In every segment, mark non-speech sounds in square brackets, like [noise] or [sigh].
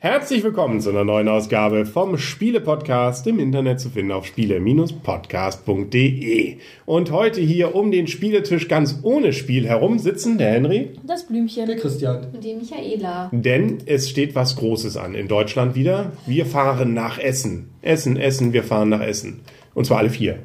Herzlich willkommen zu einer neuen Ausgabe vom Spiele-Podcast im Internet zu finden auf spiele-podcast.de. Und heute hier um den Spieletisch ganz ohne Spiel herum sitzen der Henry. Das Blümchen. Der Christian. Und die Michaela. Denn es steht was Großes an in Deutschland wieder. Wir fahren nach Essen. Essen, Essen, wir fahren nach Essen. Und zwar alle vier.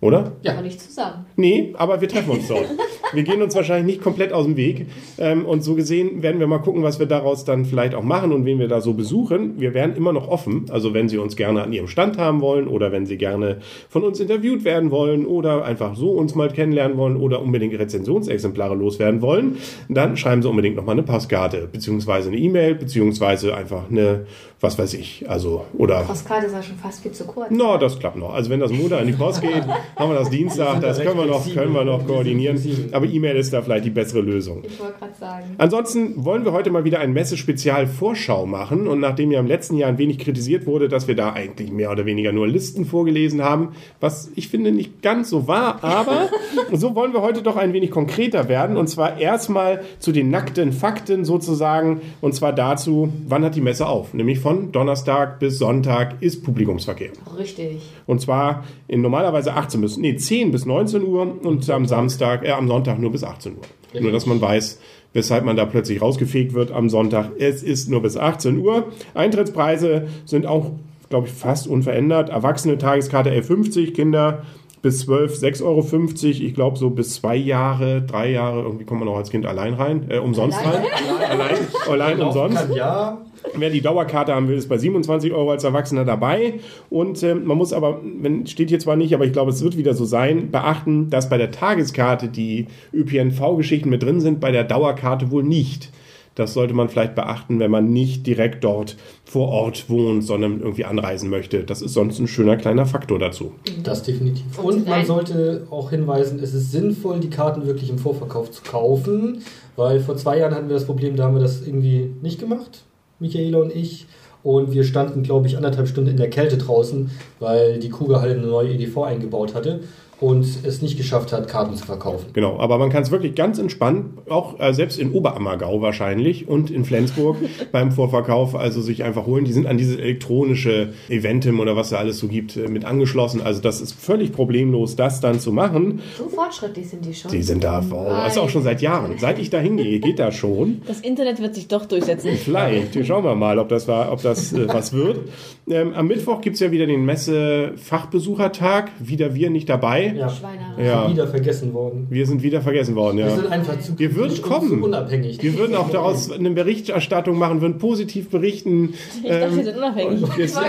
Oder? Ja. Aber nicht zusammen. Nee, aber wir treffen uns dort. [laughs] wir gehen uns wahrscheinlich nicht komplett aus dem Weg. Ähm, und so gesehen werden wir mal gucken, was wir daraus dann vielleicht auch machen und wen wir da so besuchen. Wir wären immer noch offen. Also wenn Sie uns gerne an Ihrem Stand haben wollen oder wenn Sie gerne von uns interviewt werden wollen oder einfach so uns mal kennenlernen wollen oder unbedingt Rezensionsexemplare loswerden wollen, dann schreiben Sie unbedingt nochmal eine Postkarte, beziehungsweise eine E-Mail, beziehungsweise einfach eine, was weiß ich, also, oder. Postkarte ist ja schon fast viel zu kurz. No, das klappt noch. Also wenn das Montag an die Post geht, [laughs] haben wir das Dienstag, das können wir noch, können wir noch koordinieren. Aber E-Mail ist da vielleicht die bessere Lösung. Ich wollte gerade sagen. Ansonsten wollen wir heute mal wieder ein Messe-Spezial-Vorschau machen. Und nachdem ja im letzten Jahr ein wenig kritisiert wurde, dass wir da eigentlich mehr oder weniger nur Listen vorgelesen haben, was ich finde nicht ganz so war, aber [laughs] so wollen wir heute doch ein wenig konkreter werden. Und zwar erstmal zu den nackten Fakten sozusagen. Und zwar dazu, wann hat die Messe auf? Nämlich von Donnerstag bis Sonntag ist Publikumsverkehr. Richtig. Und zwar in normalerweise 18 bis, nee, 10 bis 19 Uhr und am Samstag, äh, am Sonntag nur bis 18 Uhr. Nur, dass man weiß, weshalb man da plötzlich rausgefegt wird am Sonntag. Es ist nur bis 18 Uhr. Eintrittspreise sind auch, glaube ich, fast unverändert. Erwachsene Tageskarte 11,50, Kinder bis 12 6,50 Euro. Ich glaube, so bis zwei Jahre, drei Jahre, irgendwie kommt man auch als Kind allein rein, äh, umsonst Allein? rein. [laughs] Allein, allein umsonst. Kann, ja. Wer die Dauerkarte haben will, ist bei 27 Euro als Erwachsener dabei. Und äh, man muss aber, wenn, steht hier zwar nicht, aber ich glaube, es wird wieder so sein, beachten, dass bei der Tageskarte die ÖPNV-Geschichten mit drin sind, bei der Dauerkarte wohl nicht. Das sollte man vielleicht beachten, wenn man nicht direkt dort vor Ort wohnt, sondern irgendwie anreisen möchte. Das ist sonst ein schöner kleiner Faktor dazu. Das definitiv. Und man sollte auch hinweisen, es ist sinnvoll, die Karten wirklich im Vorverkauf zu kaufen, weil vor zwei Jahren hatten wir das Problem, da haben wir das irgendwie nicht gemacht, Michaela und ich. Und wir standen, glaube ich, anderthalb Stunden in der Kälte draußen, weil die Kuga halt eine neue EDV eingebaut hatte und es nicht geschafft hat, Karten zu verkaufen. Genau, aber man kann es wirklich ganz entspannt, auch äh, selbst in Oberammergau wahrscheinlich und in Flensburg [laughs] beim Vorverkauf, also sich einfach holen. Die sind an dieses elektronische Eventim oder was da alles so gibt, äh, mit angeschlossen. Also das ist völlig problemlos, das dann zu machen. So fortschrittlich sind die schon. Die sind da, oh, also auch schon seit Jahren. Seit ich da hingehe, geht das schon. Das Internet wird sich doch durchsetzen. Vielleicht, schauen wir mal, ob das, war, ob das äh, was wird. Ähm, am Mittwoch gibt's ja wieder den Messe-Fachbesuchertag. Wieder wir nicht dabei. Ja, Schweine. Ja. wieder vergessen worden. Wir sind wieder vergessen worden, Wir ja. sind einfach zu, Wir würden kommen. zu unabhängig. Wir würden auch daraus [laughs] eine Berichterstattung machen, würden positiv berichten. Ich dachte, wir sind unabhängig. wir sind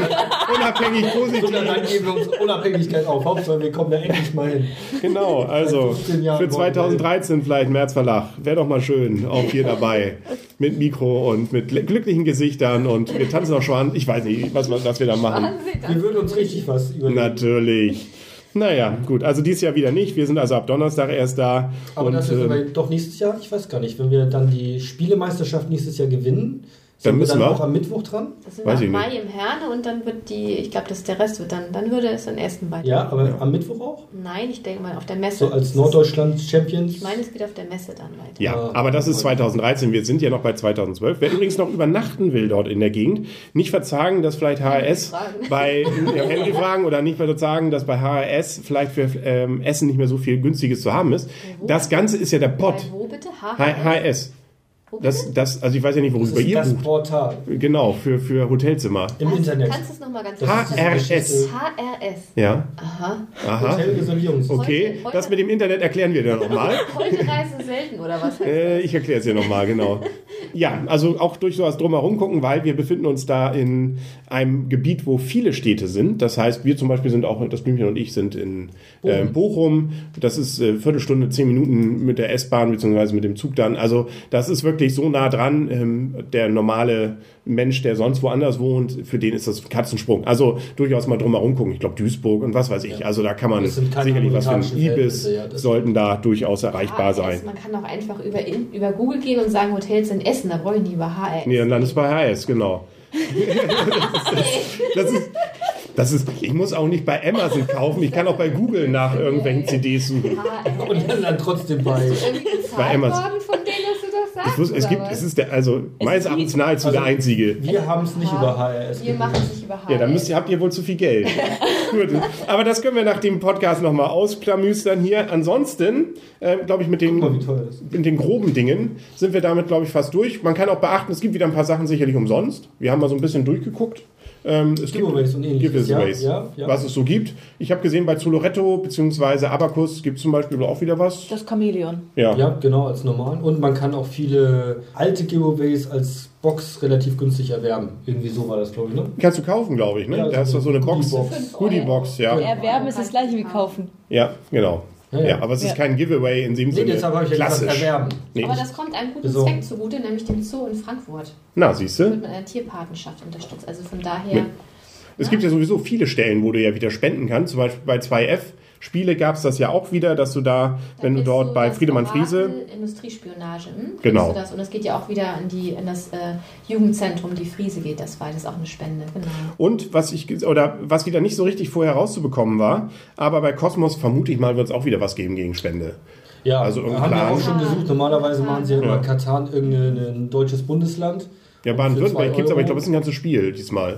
unabhängig positiv. Und dann geben wir unsere Unabhängigkeit auf. Hauptsache, wir kommen da endlich mal hin. Genau, also Seit 15 Jahren für 2013 vielleicht März Verlag. Wäre doch mal schön, auch hier dabei. Mit Mikro und mit glücklichen Gesichtern und wir tanzen auch schon. Ich weiß nicht, was, was wir da machen. Wir würden uns richtig was überlegen. Natürlich. Naja, gut, also dieses Jahr wieder nicht. Wir sind also ab Donnerstag erst da. Aber und, das ist aber doch nächstes Jahr, ich weiß gar nicht, wenn wir dann die Spielemeisterschaft nächstes Jahr gewinnen, Dann sind müssen wir dann wir. auch am Mittwoch dran? Das sind Weiß wir im nicht. Mai im Herne und dann wird die, ich glaube, dass der Rest wird dann, dann würde es in ersten weiter. Ja, aber am Mittwoch auch? Nein, ich denke mal auf der Messe. So als Norddeutschland-Champions? Ich meine, es geht auf der Messe dann weiter. Ja, aber das ist 2013. Wir sind ja noch bei 2012. Wer übrigens noch übernachten will dort in der Gegend, nicht verzagen, dass vielleicht HRS fragen. bei [laughs] ja, Henry fragen oder nicht verzagen, dass bei HRS vielleicht für ähm, Essen nicht mehr so viel Günstiges zu haben ist. Das Ganze ist ja der Pott. Bei wo bitte? H H- HRS. Das, das, also ich weiß ja nicht, Das worüber ist ihr das bucht. Portal Genau, für, für Hotelzimmer. im Kannst- Internet. Kannst du es nochmal ganz Das kurz HRS. HRS. Ja, Aha. aha. Hotelreservierungs. Okay, Heute- heute- das mit dem Internet erklären wir dann nochmal. [laughs] Heute reise selten, oder was heißt Äh, ich erkläre es dir nochmal, genau. Ja, also auch durch sowas drumherum gucken, weil wir befinden uns da in einem Gebiet, wo viele Städte sind. Das heißt, wir zum Beispiel sind auch, das Blümchen und ich sind in äh, Bochum. Das ist äh, Viertelstunde, zehn Minuten mit der S-Bahn beziehungsweise mit dem Zug dann. Also das ist wirklich wirklich so nah dran. Ähm, der normale Mensch, der sonst woanders wohnt, für den ist das Katzensprung. Also durchaus mal drumherum gucken. Ich glaube Duisburg und was weiß ich. Also da kann man Das sicherlich was für ein amerikanischen Ibis ja, das- sollten da durchaus erreichbar HRS, sein. Man kann auch einfach über, in- über Google gehen und sagen, Hotels in Essen, da ich nie über HRS. Nee, dann landest du bei HS, genau. [laughs] das ist, das ist, ich muss auch nicht bei Amazon kaufen, ich kann auch bei Google nach irgendwelchen CDs suchen. HRS. Und dann, dann trotzdem bei. Bei Amazon. worden von denen, dass du das sagst? Ich wusste, es gibt, was? es ist der, also meines ist Erachtens nahezu Also- der einzige. Wir haben es nicht über HRS. Wir machen es nicht über HRS. Ja, dann müsst ihr, habt ihr wohl zu viel Geld. [laughs] Gut, aber das können wir nach dem Podcast nochmal ausklamüstern hier. Ansonsten, äh, glaube ich, mit den, mal, mit den groben Dingen sind wir damit, glaube ich, fast durch. Man kann auch beachten, es gibt wieder ein paar Sachen sicherlich umsonst. Wir haben mal so ein bisschen durchgeguckt. Ähm, es Giveaways und ähnliches, Giveaways, ja, ja, ja. was es so gibt. Ich habe gesehen, bei Zoloretto bzw. Abacus gibt es zum Beispiel auch wieder was. Das Chamäleon. Ja. Ja, genau, als normal. Und man kann auch viele alte Giveaways als Box relativ günstig erwerben. Irgendwie so war das, glaube ich, ne? Kannst du kaufen, glaube ich. Ne? Ja, da hast du so eine Box. Goodie-Box. Goodie-Box, ja. Erwerben ist das gleiche wie kaufen. Ja, genau. Ja, Ja, ja. aber es ist Ja. kein Giveaway in dem Nee, Sinne. deshalb habe ich ja klassisch. erwerben. Nee. Aber das kommt einem guten Besorgen. Zweck zugute, nämlich dem Zoo in Frankfurt. Na, siehst Wird du? mit einer Tierpatenschaft unterstützt. Also von daher. Es gibt ja sowieso viele Stellen, wo du ja wieder spenden kannst. Zum Beispiel bei 2F Spiele gab es das ja auch wieder, dass du da, Da wenn du dort bei das Friedemann Orakel Friese, Industriespionage. Hm? Genau. Du das? Und das geht ja auch wieder in, die, in das äh, Jugendzentrum, die Friese geht das weiter. Das ist auch eine Spende. Genau. Und was ich oder was wieder nicht so richtig vorher rauszubekommen war, aber bei Cosmos vermute ich mal, wird es auch wieder was geben gegen Spende. Ja, Also haben wir Plan. auch schon gesucht. Normalerweise machen sie ja immer Ja. Katan irgendein deutsches Bundesland. Ja, Baden-Württemberg gibt es, aber ich glaube, es ist ein ganzes Spiel diesmal,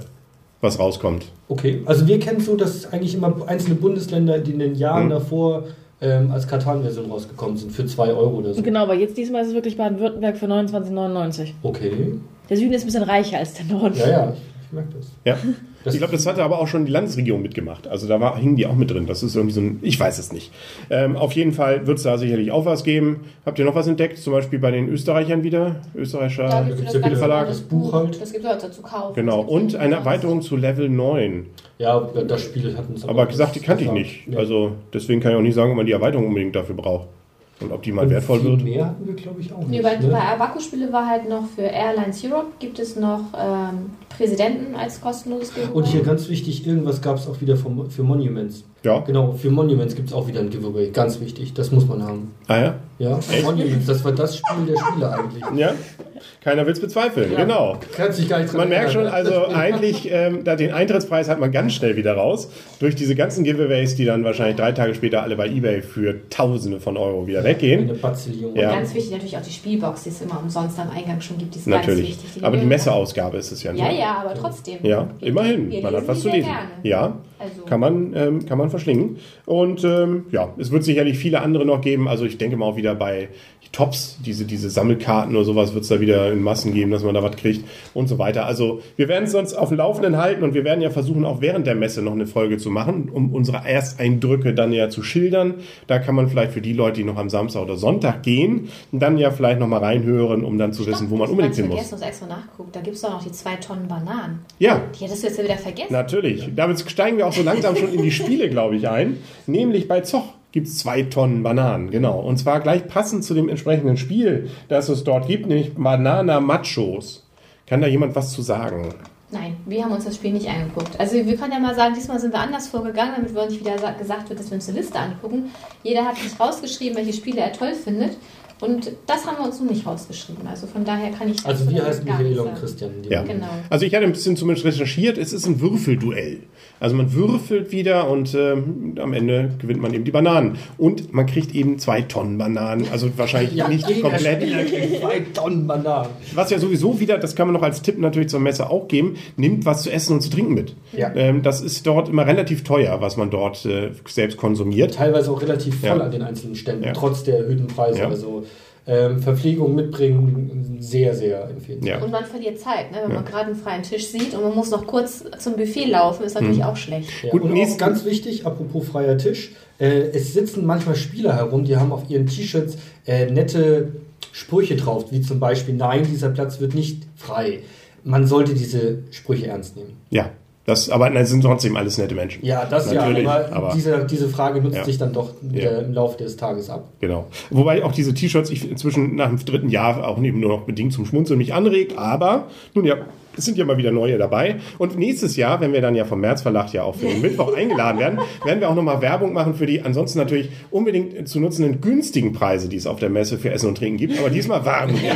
was rauskommt. Okay, also wir kennen so, dass eigentlich immer einzelne Bundesländer, die in den Jahren Hm. davor ähm, als Katan-Version rausgekommen sind, für 2 Euro oder so. Genau, aber jetzt diesmal ist es wirklich Baden-Württemberg für 29,99. Okay, Der Süden ist ein bisschen reicher als der Norden. ja, ja, ich, ich merke das. Ja. [laughs] Das- ich glaube, das hatte aber auch schon die Landesregierung mitgemacht. Also da war, hingen die auch mit drin. Das ist irgendwie so ein, ich weiß es nicht. Ähm, auf jeden Fall wird es da sicherlich auch was geben. Habt ihr noch was entdeckt? Zum Beispiel bei den Österreichern wieder? Österreicher Da gibt's gibt's ja das Buch halt. Das gibt es heute zu kaufen. Genau. Und eine. Erweiterung zu Level 9. Ja, das Spiel hat uns Aber gesagt, die kannte ich nicht. Also deswegen kann ich auch nicht sagen, ob man die Erweiterung unbedingt dafür braucht. Und ob die mal Und wertvoll viel wird. mehr hatten wir, glaube ich, auch Nee, nicht. bei, ne? bei Abaco-Spiele war halt noch für Airlines Europe gibt es noch ähm, Präsidenten als kostenloses Giveaway. Und hier ganz wichtig, irgendwas gab es auch wieder vom, für Monuments. Ja. Genau, für Monuments gibt es auch wieder ein Giveaway. Ganz wichtig, das muss man haben. Ah ja? Ja, Monuments, das war das Spiel der Spiele eigentlich. Ja. Keiner will es bezweifeln. Ja. Genau. Kann sich gar nicht Man merkt schon, also eigentlich, ähm, da den Eintrittspreis hat man ganz schnell wieder raus. Durch diese ganzen Giveaways, die dann wahrscheinlich drei Tage später alle bei Ebay für Tausende von Euro wieder Eine weggehen. Bazillion. Ja. Ganz wichtig natürlich auch die Spielbox, die es immer umsonst am Eingang schon gibt. Die ist ganz Natürlich. wichtig. Aber die nehmen wir- Messeausgabe ist es ja nicht. Ja, ja, aber trotzdem. Ja, immerhin. Man hat was die zu lesen. Gerne. Ja, Also, kann man, ähm, kann man verschlingen. Und ähm, ja, es wird sicherlich viele andere noch geben. Also ich denke mal auch wieder bei Tops, diese, diese Sammelkarten oder sowas wird es da wieder in Massen geben, dass man da was kriegt und so weiter. Also wir werden es uns auf dem Laufenden halten und wir werden ja versuchen, auch während der Messe noch eine Folge zu machen, um unsere Ersteindrücke dann ja zu schildern. Da kann man vielleicht für die Leute, die noch am Samstag oder Sonntag gehen, dann ja vielleicht noch mal reinhören, um dann zu wissen, wo man unbedingt hin muss. du hast extra nachgeguckt. Da gibt es doch noch die zwei Tonnen Bananen. Ja, Die hättest du jetzt ja wieder vergessen. Natürlich. Damit steigen wir auch so langsam schon in die Spiele, glaube ich, ein. Nämlich bei Zoch gibt es zwei Tonnen Bananen, genau. Und zwar gleich passend zu dem entsprechenden Spiel, das es dort gibt, nämlich Banana Machos. Kann da jemand was zu sagen? Nein, wir haben uns das Spiel nicht angeguckt. Also wir können ja mal sagen, diesmal sind wir anders vorgegangen, damit wir nicht wieder sa- gesagt wird, dass wir uns eine Liste angucken. Jeder hat sich rausgeschrieben, welche Spiele er toll findet. Und das haben wir uns noch nicht rausgeschrieben. Also von daher kann ich Also wir heißen nichts und. Christian. Ja. Genau. Also ich hatte ein bisschen zumindest recherchiert, es ist ein Würfelduell. Also man würfelt wieder und ähm, am Ende gewinnt man eben die Bananen. Und man kriegt eben zwei Tonnen Bananen. Also wahrscheinlich [laughs] nicht jeder komplett. Zwei Tonnen Bananen. Was ja sowieso wieder, das kann man noch als Tipp natürlich zur Messe auch geben, nimmt was zu essen und zu trinken mit. Ja. Ähm, das ist dort immer relativ teuer, was man dort äh, selbst konsumiert. Teilweise auch relativ voll Ja. an den einzelnen Ständen, Ja. trotz der erhöhten Preise. Ja. Also ähm, Verpflegung mitbringen, sehr, sehr empfehlenswert. Ja. Und man verliert Zeit, ne? wenn Ja. man gerade einen freien Tisch sieht und man muss noch kurz zum Buffet laufen, ist natürlich auch schlecht. Ja, Gut, und auch ganz wichtig, apropos freier Tisch, äh, es sitzen manchmal Spieler herum, die haben auf ihren T-Shirts äh, nette Sprüche drauf, wie zum Beispiel, nein, dieser Platz wird nicht frei. Man sollte diese Sprüche ernst nehmen. Ja, Das, aber nein, sind trotzdem alles nette Menschen. Ja, das Natürlich, ja, aber, aber- diese, diese Frage nutzt Ja. sich dann doch Ja. äh, im Laufe des Tages ab. Genau. Wobei auch diese T-Shirts ich inzwischen nach dem dritten Jahr auch eben nur noch bedingt zum Schmunzeln mich anregt. Aber nun ja, es sind ja mal wieder neue dabei. Und nächstes Jahr, wenn wir dann ja vom März Verlag ja auch für den [laughs] Mittwoch eingeladen werden, werden wir auch nochmal Werbung machen für die ansonsten natürlich unbedingt zu nutzenden günstigen Preise, die es auf der Messe für Essen und Trinken gibt. Aber diesmal warten wir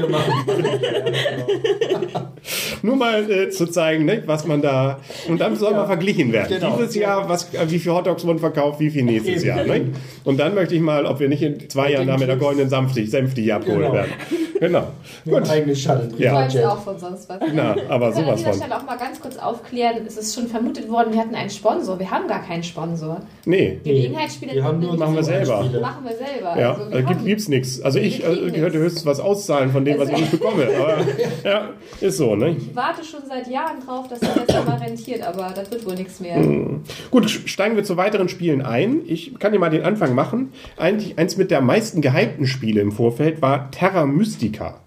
nochmal. [laughs] [laughs] [laughs] Nur mal äh, zu zeigen, ne, was man da. Und dann soll mal verglichen werden. Genau. Dieses Jahr, was, äh, wie viel Hotdogs wurden verkauft, wie viel nächstes. Jahr. Ne? Und dann möchte ich mal, ob wir nicht in zwei Jahren da mit der goldenen Sanfti, Senfti hier abgeholt Genau. werden. Genau. Gut. eigenes Shuttle. Ja. Privatjet. auch von sonst was. Na, aber Ich kann an sowas dieser von. Stelle auch mal ganz kurz aufklären, es ist schon vermutet worden, wir hatten einen Sponsor. Wir haben gar keinen Sponsor. Nee. Gelegenheitsspiele wir haben nur Machen wir selber. Machen wir selber. Ja, Also, wir da gibt, gibt's nichts. Also ich äh, könnte höchstens was auszahlen von dem, was ich nicht bekomme. Aber [laughs] ja, ist so, ne? Ich warte schon seit Jahren drauf, dass sich das mal rentiert, aber das wird wohl nichts mehr. Mhm. Gut, steigen wir zu weiteren Spielen ein. Ich kann dir mal den Anfang machen. Eigentlich eins mit der meisten gehypten Spiele im Vorfeld war Terra Mystica.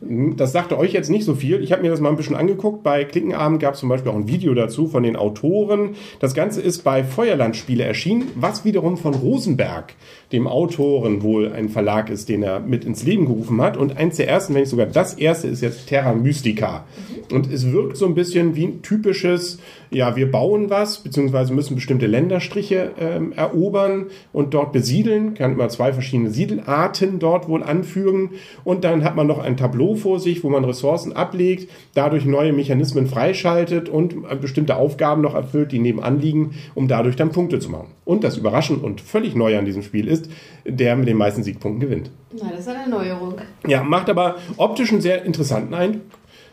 Das sagte euch jetzt nicht so viel. Ich habe mir das mal ein bisschen angeguckt. Bei Klickenabend gab es zum Beispiel auch ein Video dazu von den Autoren. Das Ganze ist bei Feuerland Spiele erschienen, was wiederum von Rosenberg, dem Autoren, wohl ein Verlag ist, den er mit ins Leben gerufen hat. Und eins der ersten, wenn nicht sogar das erste, ist jetzt Terra Mystica. Und es wirkt so ein bisschen wie ein typisches, ja, wir bauen was, beziehungsweise müssen bestimmte Länderstriche ähm, erobern und dort besiedeln. Kann man zwei verschiedene Siedelarten dort wohl anfügen. Und dann hat man noch ein Tableau vor sich, wo man Ressourcen ablegt, dadurch neue Mechanismen freischaltet und äh, bestimmte Aufgaben noch erfüllt, die nebenan liegen, um dadurch dann Punkte zu machen. Und das Überraschend und völlig Neue an diesem Spiel ist, der mit den meisten Siegpunkten gewinnt. Na, das ist eine Neuerung. Ja, macht aber optisch einen sehr interessanten Eindruck.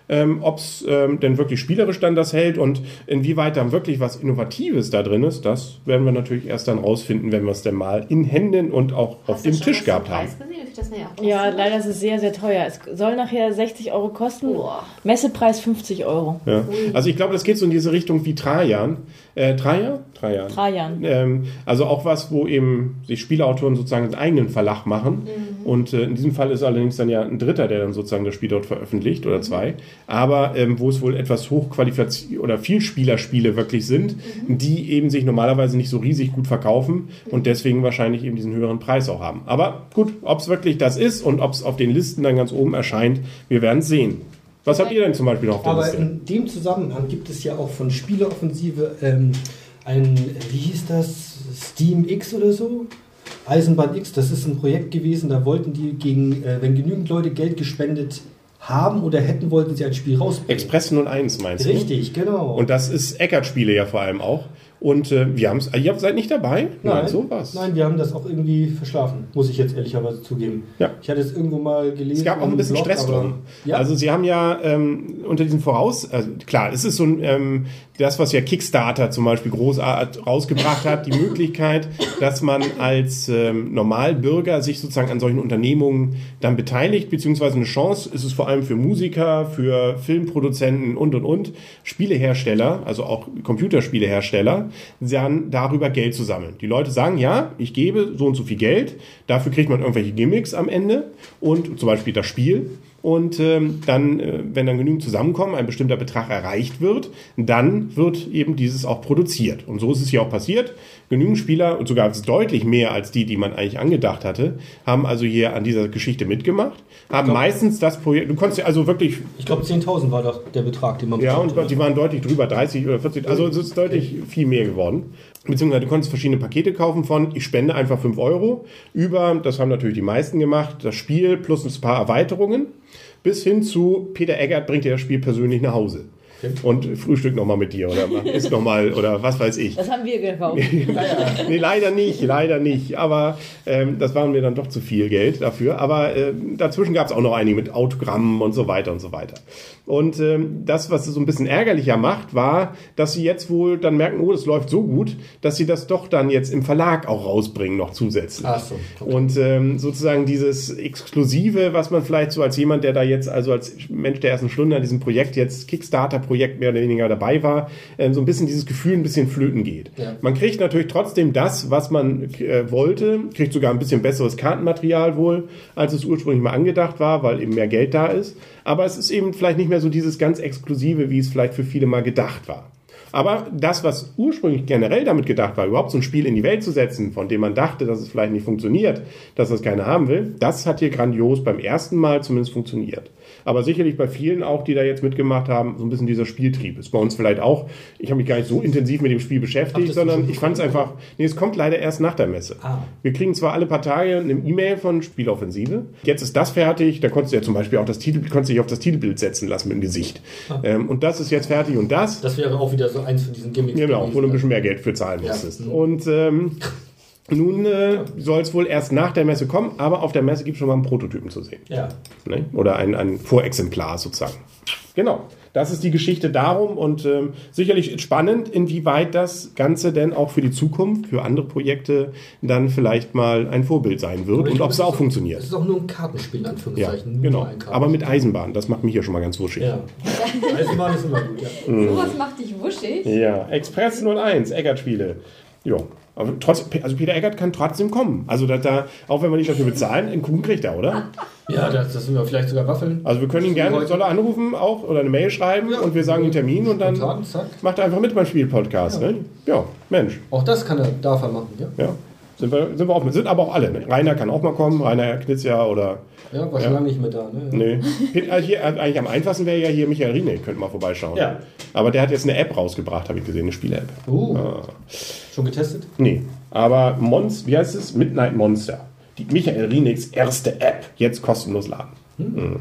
Ähm, Ob es ähm, denn wirklich spielerisch dann das hält und inwieweit dann wirklich was Innovatives da drin ist, das werden wir natürlich erst dann rausfinden, wenn wir es denn mal in Händen und auch auf Hast du dem Tisch was gehabt haben. Preis gesehen? Darf ich das näher auch Ja, leider ist es sehr, sehr teuer. Es soll nachher 60 Euro kosten. Boah. Messepreis 50 Euro. Ja. Also ich glaube, das geht so in diese Richtung wie Trajan. Äh, Trajan? Trajan. Trajan. Ähm, also auch was, wo eben sich Spieleautoren sozusagen einen eigenen Verlag machen. Und äh, in diesem Fall ist allerdings dann ja ein Dritter, der dann sozusagen das Spiel dort veröffentlicht oder zwei. Aber ähm, wo es wohl etwas hochqualifiziert oder Vielspielerspiele wirklich sind, die eben sich normalerweise nicht so riesig gut verkaufen und deswegen wahrscheinlich eben diesen höheren Preis auch haben. Aber gut, ob es wirklich das ist und ob es auf den Listen dann ganz oben erscheint, wir werden es sehen. Was habt ihr denn zum Beispiel noch auf der Aber Liste? in dem Zusammenhang gibt es ja auch von Spieleoffensive ähm, ein, wie hieß das, Steam X oder so? Eisenbahn X, das ist ein Projekt gewesen, da wollten die gegen, äh, wenn genügend Leute Geld gespendet haben oder hätten, wollten sie ein Spiel rausbringen. Express 01 meinst du? Richtig, genau. Und das ist Eckert-Spiele ja vor allem auch. Und äh, wir haben es. Ihr seid nicht dabei? Nein, sowas. Nein, wir haben das auch irgendwie verschlafen, muss ich jetzt ehrlicherweise zugeben. Ja. Ich hatte es irgendwo mal gelesen. Es gab auch ein bisschen Blog, Stress drum. Ja, Also sie haben ja ähm, unter diesen Voraus, also klar, es ist so ein, ähm, das, was ja Kickstarter zum Beispiel großartig rausgebracht hat, die Möglichkeit, dass man als ähm, Normalbürger sich sozusagen an solchen Unternehmungen dann beteiligt, beziehungsweise eine Chance ist es vor allem für Musiker, für Filmproduzenten und und und, Spielehersteller, also auch Computerspielehersteller, dann darüber Geld zu sammeln. Die Leute sagen, ja, ich gebe so und so viel Geld, dafür kriegt man irgendwelche Gimmicks am Ende und zum Beispiel das Spiel. Und ähm, dann, äh, wenn dann genügend zusammenkommen, ein bestimmter Betrag erreicht wird, dann wird eben dieses auch produziert. Und so ist es hier auch passiert. Genügend Spieler, und sogar deutlich mehr als die, die man eigentlich angedacht hatte, haben also hier an dieser Geschichte mitgemacht, haben glaub- meistens das Projekt, du konntest ja also wirklich ich glaube 10.000 war doch der Betrag, den man ja, und die waren deutlich drüber, 30 oder 40. Also es ist deutlich viel mehr geworden. Beziehungsweise du konntest verschiedene Pakete kaufen von, ich spende einfach 5 Euro, über, das haben natürlich die meisten gemacht, das Spiel plus ein paar Erweiterungen, bis hin zu Peter Eggert bringt dir das Spiel persönlich nach Hause. Und frühstückt nochmal mit dir oder isst nochmal oder was weiß ich. Das haben wir gekauft. [laughs] Nee, leider nicht, leider nicht. Aber ähm, das waren mir dann doch zu viel Geld dafür. Aber äh, dazwischen gab es auch noch einige mit Autogrammen und so weiter und so weiter. Und ähm, das, was es so ein bisschen ärgerlicher macht, war, dass sie jetzt wohl dann merken, oh, das läuft so gut, dass sie das doch dann jetzt im Verlag auch rausbringen, noch zusätzlich. Ach so, okay. Und ähm, sozusagen dieses Exklusive, was man vielleicht so als jemand, der da jetzt, also als Mensch der ersten Stunde an diesem Projekt jetzt, Kickstarter-Projekt Projekt mehr oder weniger dabei war, ähm, so ein bisschen dieses Gefühl ein bisschen flöten geht. Ja. Man kriegt natürlich trotzdem das, was man äh, wollte, kriegt sogar ein bisschen besseres Kartenmaterial wohl, als es ursprünglich mal angedacht war, weil eben mehr Geld da ist. Aber es ist eben vielleicht nicht mehr so dieses ganz Exklusive, wie es vielleicht für viele mal gedacht war. Aber das, was ursprünglich generell damit gedacht war, überhaupt so ein Spiel in die Welt zu setzen, von dem man dachte, dass es vielleicht nicht funktioniert, dass das keiner haben will, das hat hier grandios beim ersten Mal zumindest funktioniert. Aber sicherlich bei vielen auch, die da jetzt mitgemacht haben, so ein bisschen dieser Spieltrieb. Ist bei uns vielleicht auch, ich habe mich gar nicht so intensiv mit dem Spiel beschäftigt, ihr's sondern ich fand es einfach, nee, es kommt leider erst nach der Messe. Ah. Wir kriegen zwar alle paar Tage eine E-Mail von Spieloffensive. Jetzt ist das fertig. Da konntest du ja zum Beispiel auch das Titel, konntest dich auf das Titelbild setzen lassen mit dem Gesicht. Ähm, und das ist jetzt fertig und das. Das wäre auch wieder so eins von diesen Gimmicks. Genau, wo du ein bisschen mehr Geld für zahlen Ja. musstest. Mhm. Und ähm, [laughs] nun äh, soll es wohl erst nach der Messe kommen, aber auf der Messe gibt es schon mal einen Prototypen zu sehen. Ja. Ne? Oder ein, ein Vorexemplar sozusagen. Genau, das ist die Geschichte darum und ähm, sicherlich spannend, inwieweit das Ganze denn auch für die Zukunft, für andere Projekte dann vielleicht mal ein Vorbild sein wird und ob es ist auch Es funktioniert. ist auch nur ein Kartenspiel, in Ja, Anführungszeichen. Nur genau. ein Kartenspiel. Aber mit Eisenbahn, das macht mich ja schon mal ganz wuschig. Ja. [laughs] Eisenbahn ist immer gut, ja. Sowas macht dich wuschig. Ja, Express 01, Eggert-Spiele. Ja, aber trotz, also Peter Eggert kann trotzdem kommen. Also da, da, auch wenn wir nicht dafür bezahlen, einen Kuchen kriegt er, oder? Ja, das, das sind wir vielleicht sogar Waffeln. Also wir können ihn gerne, soll er anrufen auch oder eine Mail schreiben Ja. und wir sagen den Termin und dann zack. macht er einfach mit beim Spielpodcast. Ja. Ne? ja, Mensch. Auch das kann er, darf er machen, ja. Ja. Sind wir, sind wir auch mit, sind aber auch alle. Ne? Rainer kann auch mal kommen, Rainer Knitzja oder. Ja, war Ja. schon lange nicht mehr da, ne? Nee. Also hier, äh, eigentlich am einfachsten wäre ja hier Michael Riene, könnte mal vorbeischauen. Ja. Aber der hat jetzt eine App rausgebracht, habe ich gesehen, eine Spiele-App. Uh, Ah. schon getestet? Nee. Aber Monst, wie heißt es? Midnight Monster. Die Michael Rienigs erste App. Jetzt kostenlos laden. Mhm.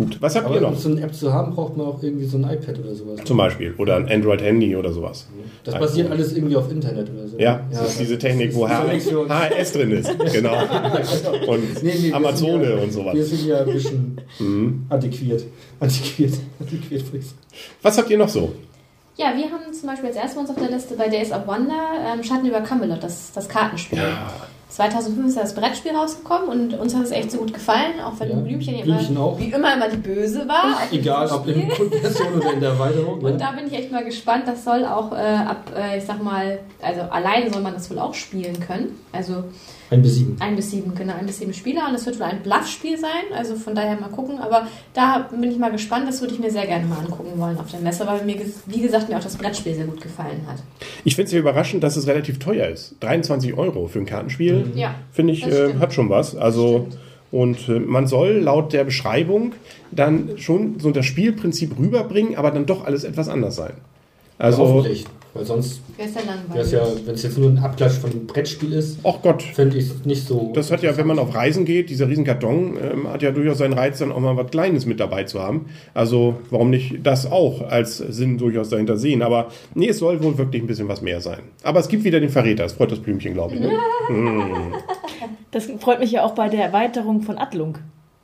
Gut. Was habt Aber ihr um noch? so eine App zu haben, braucht man auch irgendwie so ein iPad oder sowas. Zum Beispiel. Oder ein Android-Handy oder sowas. Das basiert alles irgendwie auf Internet oder so. Ja, das ist diese Technik, wo. HRS drin ist. [laughs] Genau. Und Nee, nee, wir Amazone ja, und sowas. Wir sind ja ein bisschen Mhm. würde ich sagen. Was habt ihr noch so? Ja, wir haben zum Beispiel als erstes uns auf der Liste bei Days of Wonder ähm, Schatten über Camelot, das, das Kartenspiel. 2005 ist das Brettspiel rausgekommen und uns hat es echt so gut gefallen, auch wenn Ja. Blümchen, Blümchen immer, auch. wie immer immer die Böse war. Egal, ob in Grundversion oder in der Erweiterung. Und ja. da bin ich echt mal gespannt. Das soll auch äh, ab, äh, ich sag mal, also alleine soll man das wohl auch spielen können. Also Ein bis sieben. ein bis sieben, genau, ein bis sieben Spieler. Und es wird wohl ein Bluffspiel sein. Also von daher mal gucken. Aber da bin ich mal gespannt. Das würde ich mir sehr gerne mal angucken wollen auf der Messe, weil mir, wie gesagt, mir auch das Brettspiel sehr gut gefallen hat. Ich finde es ja überraschend, dass es relativ teuer ist. 23 Euro für ein Kartenspiel. Ja. Finde ich, äh, hat schon was. Also, und äh, man soll laut der Beschreibung dann schon so das Spielprinzip rüberbringen, aber dann doch alles etwas anders sein. Also, Hoffentlich. Weil sonst Wäre es ja langweilig. wenn es jetzt nur ein Abklatsch von einem Brettspiel ist, ach Gott, fände ich es nicht so. das hat ja, wenn man auf Reisen geht, dieser Riesenkarton ähm, hat ja durchaus seinen Reiz, dann auch mal was Kleines mit dabei zu haben. Also, warum nicht das auch als Sinn durchaus dahinter sehen? Aber nee, es soll wohl wirklich ein bisschen was mehr sein. Aber es gibt wieder den Verräter, das freut das Blümchen, glaube ich. Ne? [laughs] Das freut mich ja auch bei der Erweiterung von Adlung.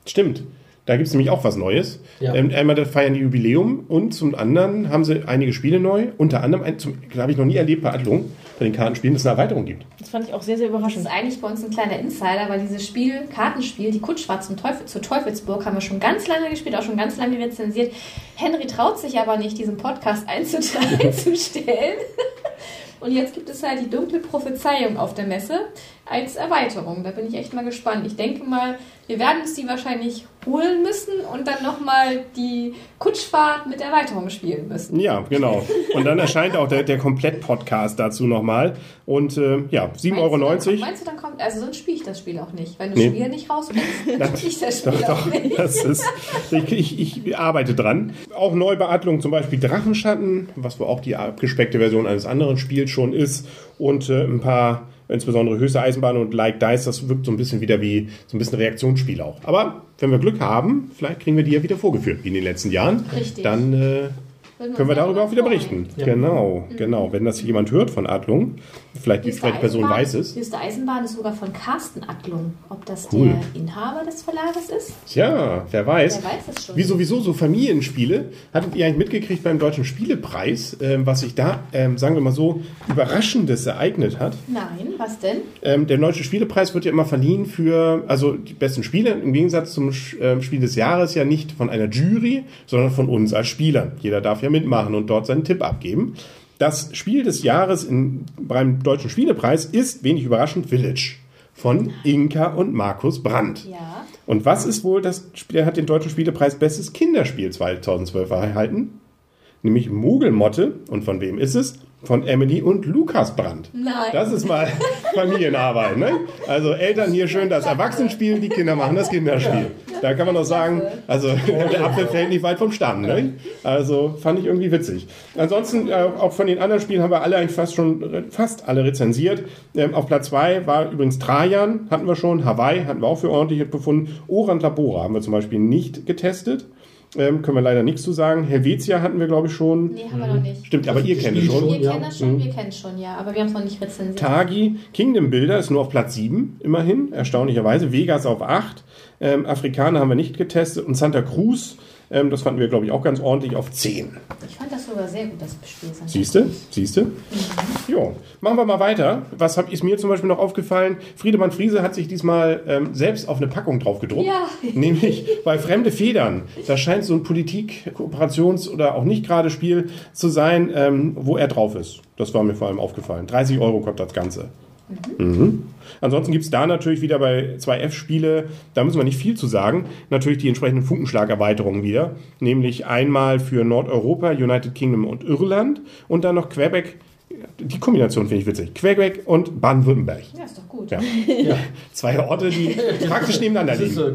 Stimmt. Da gibt es nämlich auch was Neues. Ja. Ähm, einmal das feiern die Jubiläum und zum anderen haben sie einige Spiele neu. Unter anderem, ein, zum, habe ich noch nie erlebt bei Adlung, bei den Kartenspielen, dass es eine Erweiterung gibt. Das fand ich auch sehr, sehr Das überraschend. ist eigentlich bei uns ein kleiner Insider, weil dieses Spiel, Kartenspiel, die Kutschfahrt zum Teufel, zur Teufelsburg, haben wir schon ganz lange gespielt, auch schon ganz lange rezensiert. Henry traut sich aber nicht, diesen Podcast [laughs] einzustellen. [laughs] Und jetzt gibt es halt die dunkle Prophezeiung auf der Messe als Erweiterung. Da bin ich echt mal gespannt. Ich denke mal, wir werden uns die wahrscheinlich holen müssen und dann nochmal die Kutschfahrt mit Erweiterung spielen müssen. Ja, genau. Und dann erscheint auch der, der Komplett-Podcast dazu nochmal. Und äh, ja, 7,90 Euro. Meinst du, dann, meinst du, dann kommt, also sonst spiele ich das Spiel auch nicht. Wenn du Nee. nee. Spiel nicht rausbringst, [laughs] dann spiele ich das Spiel Doch, auch doch, nicht. das ist, ich, ich, ich arbeite dran. Auch Neubeadlung, zum Beispiel Drachenschatten, was wohl auch die abgespeckte Version eines anderen Spiels schon ist. Und äh, ein paar, insbesondere Höchste Eisenbahn und Like Dice, das wirkt so ein bisschen wieder wie so ein bisschen Reaktionsspiel auch. Aber wenn wir Glück haben, vielleicht kriegen wir die ja wieder vorgeführt, wie in den letzten Jahren. Richtig. Dann äh, können wir darüber auch wieder berichten. Ja. Genau, genau. Wenn das jemand hört von Adlung, vielleicht die vielleicht Person Eisenbahn- weiß es. Höchste Eisenbahn ist sogar von Carsten Adlung. Ob das Cool. der Inhaber des Verlages ist? Tja, wer weiß. Wer weiß es schon. Wie sowieso so Familienspiele. Hattet ihr eigentlich mitgekriegt beim Deutschen Spielepreis, ähm, was sich da, ähm, sagen wir mal so, Überraschendes ereignet hat? Nein. Was denn? Ähm, der Deutsche Spielepreis wird ja immer verliehen für, also die besten Spiele, im Gegensatz zum ähm, Spiel des Jahres ja nicht von einer Jury, sondern von uns als Spielern. Jeder darf ja mitmachen und dort seinen Tipp abgeben. Das Spiel des Jahres in, beim Deutschen Spielepreis ist, wenig überraschend, Village von Inka und Markus Brandt. Ja. Und was ist wohl das Spiel, hat den Deutschen Spielepreis Bestes Kinderspiel 2012 erhalten? Nämlich Mogelmotte. Und von wem ist es? Von Emily und Lukas Brandt. Nein. Das ist mal [laughs] Familienarbeit, ne? Also Eltern hier schön das Erwachsenenspiel, die Kinder machen das Kinderspiel. Da kann man doch sagen, also [laughs] der Apfel fällt nicht weit vom Stamm, ne? Also fand ich irgendwie witzig. Ansonsten, äh, auch von den anderen Spielen haben wir alle eigentlich fast schon, fast alle rezensiert. Ähm, auf Platz 2 war übrigens Trajan, hatten wir schon, Hawaii hatten wir auch für ordentlich befunden. Orant Labora haben wir zum Beispiel nicht getestet. Ähm, können wir leider nichts zu sagen. Helvetia hatten wir, glaube ich, schon. Nee, haben wir noch nicht. Stimmt, aber ihr kennt es schon. Wir Ja. kennen das schon, wir kennen es schon, ja. Aber wir haben es noch nicht rezensiert. Tagi, Kingdom Builder ist nur auf Platz 7, immerhin, erstaunlicherweise. Vegas auf 8. Ähm, Afrikaner haben wir nicht getestet. Und Santa Cruz, ähm, das fanden wir, glaube ich, auch ganz ordentlich auf 10. Ich fand das sogar sehr gut, das Spiel. Siehst du? Siehst du? Jo. Machen wir mal weiter. Was hab, ist mir zum Beispiel noch aufgefallen? Friedemann Friese hat sich diesmal ähm, selbst auf eine Packung drauf gedruckt. Ja. [laughs] Nämlich bei Fremde Federn. Das scheint so ein Politik-, Kooperations- oder auch nicht gerade Spiel zu sein, ähm, wo er drauf ist. Das war mir vor allem aufgefallen. 30 Euro kostet das Ganze. Mhm. Ansonsten gibt es da natürlich wieder bei 2F-Spiele, da müssen wir nicht viel zu sagen, natürlich die entsprechenden Funkenschlag-Erweiterungen wieder. Nämlich einmal für Nordeuropa, United Kingdom und Irland und dann noch Quebec. Die Kombination finde ich witzig. Quebec und Baden-Württemberg. Ja, ist doch gut. Ja. Ja. Zwei Orte, die [laughs] praktisch nebeneinander liegen. so,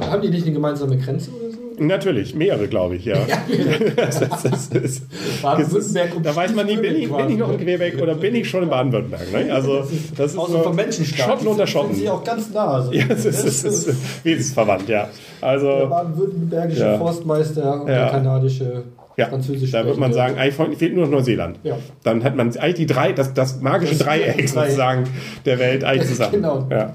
haben die nicht eine gemeinsame Grenze oder so? Natürlich, mehrere, glaube ich, ja. [laughs] das, das, das, da weiß man nie, bin ich, bin ich noch in quasi. Quebec oder bin ich schon in Baden-Württemberg. Ne? Also, das ist Außer so vom Menschenstaat. Schotten unter Schotten. sind auch ganz nah. [laughs] Also, Ja, es ist, es ist, wesensverwandt, ja. der Also, baden-württembergische Ja. Forstmeister und Ja. der kanadische ja, da wird man sagen, eigentlich fehlt nur noch Neuseeland. Ja. Dann hat man eigentlich die drei, das, das magische Das Dreieck Dreieck. sozusagen der Welt eigentlich [laughs] zusammen. Genau. Ja.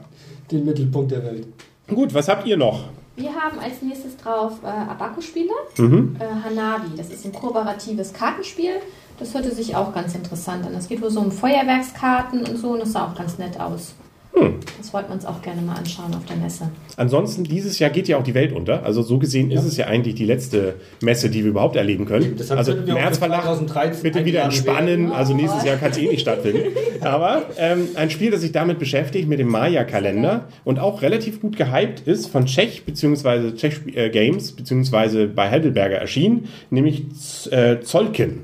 den Mittelpunkt der Welt. Gut, was habt ihr noch? Wir haben als nächstes drauf äh, Abaku-Spiele. Mhm. Äh, Hanabi, das ist ein kooperatives Kartenspiel. Das hörte sich auch ganz interessant an. Es geht wohl so um Feuerwerkskarten und so und das sah auch ganz nett aus. Hm. Das wollten wir uns auch gerne mal anschauen auf der Messe. Ansonsten, dieses Jahr geht ja auch die Welt unter. Also so gesehen ist es ja eigentlich die letzte Messe, die wir überhaupt erleben können. Deshalb also Märzverlag, 2013 bitte wieder entspannen. werden. Also nächstes Jahr kann es eh nicht stattfinden. [laughs] Aber ähm, ein Spiel, das sich damit beschäftigt, mit dem Maya-Kalender und auch relativ gut gehypt ist, von Czech bzw. Czech äh, Games bzw. bei Heidelberger erschienen, nämlich Z- äh, Zolkin.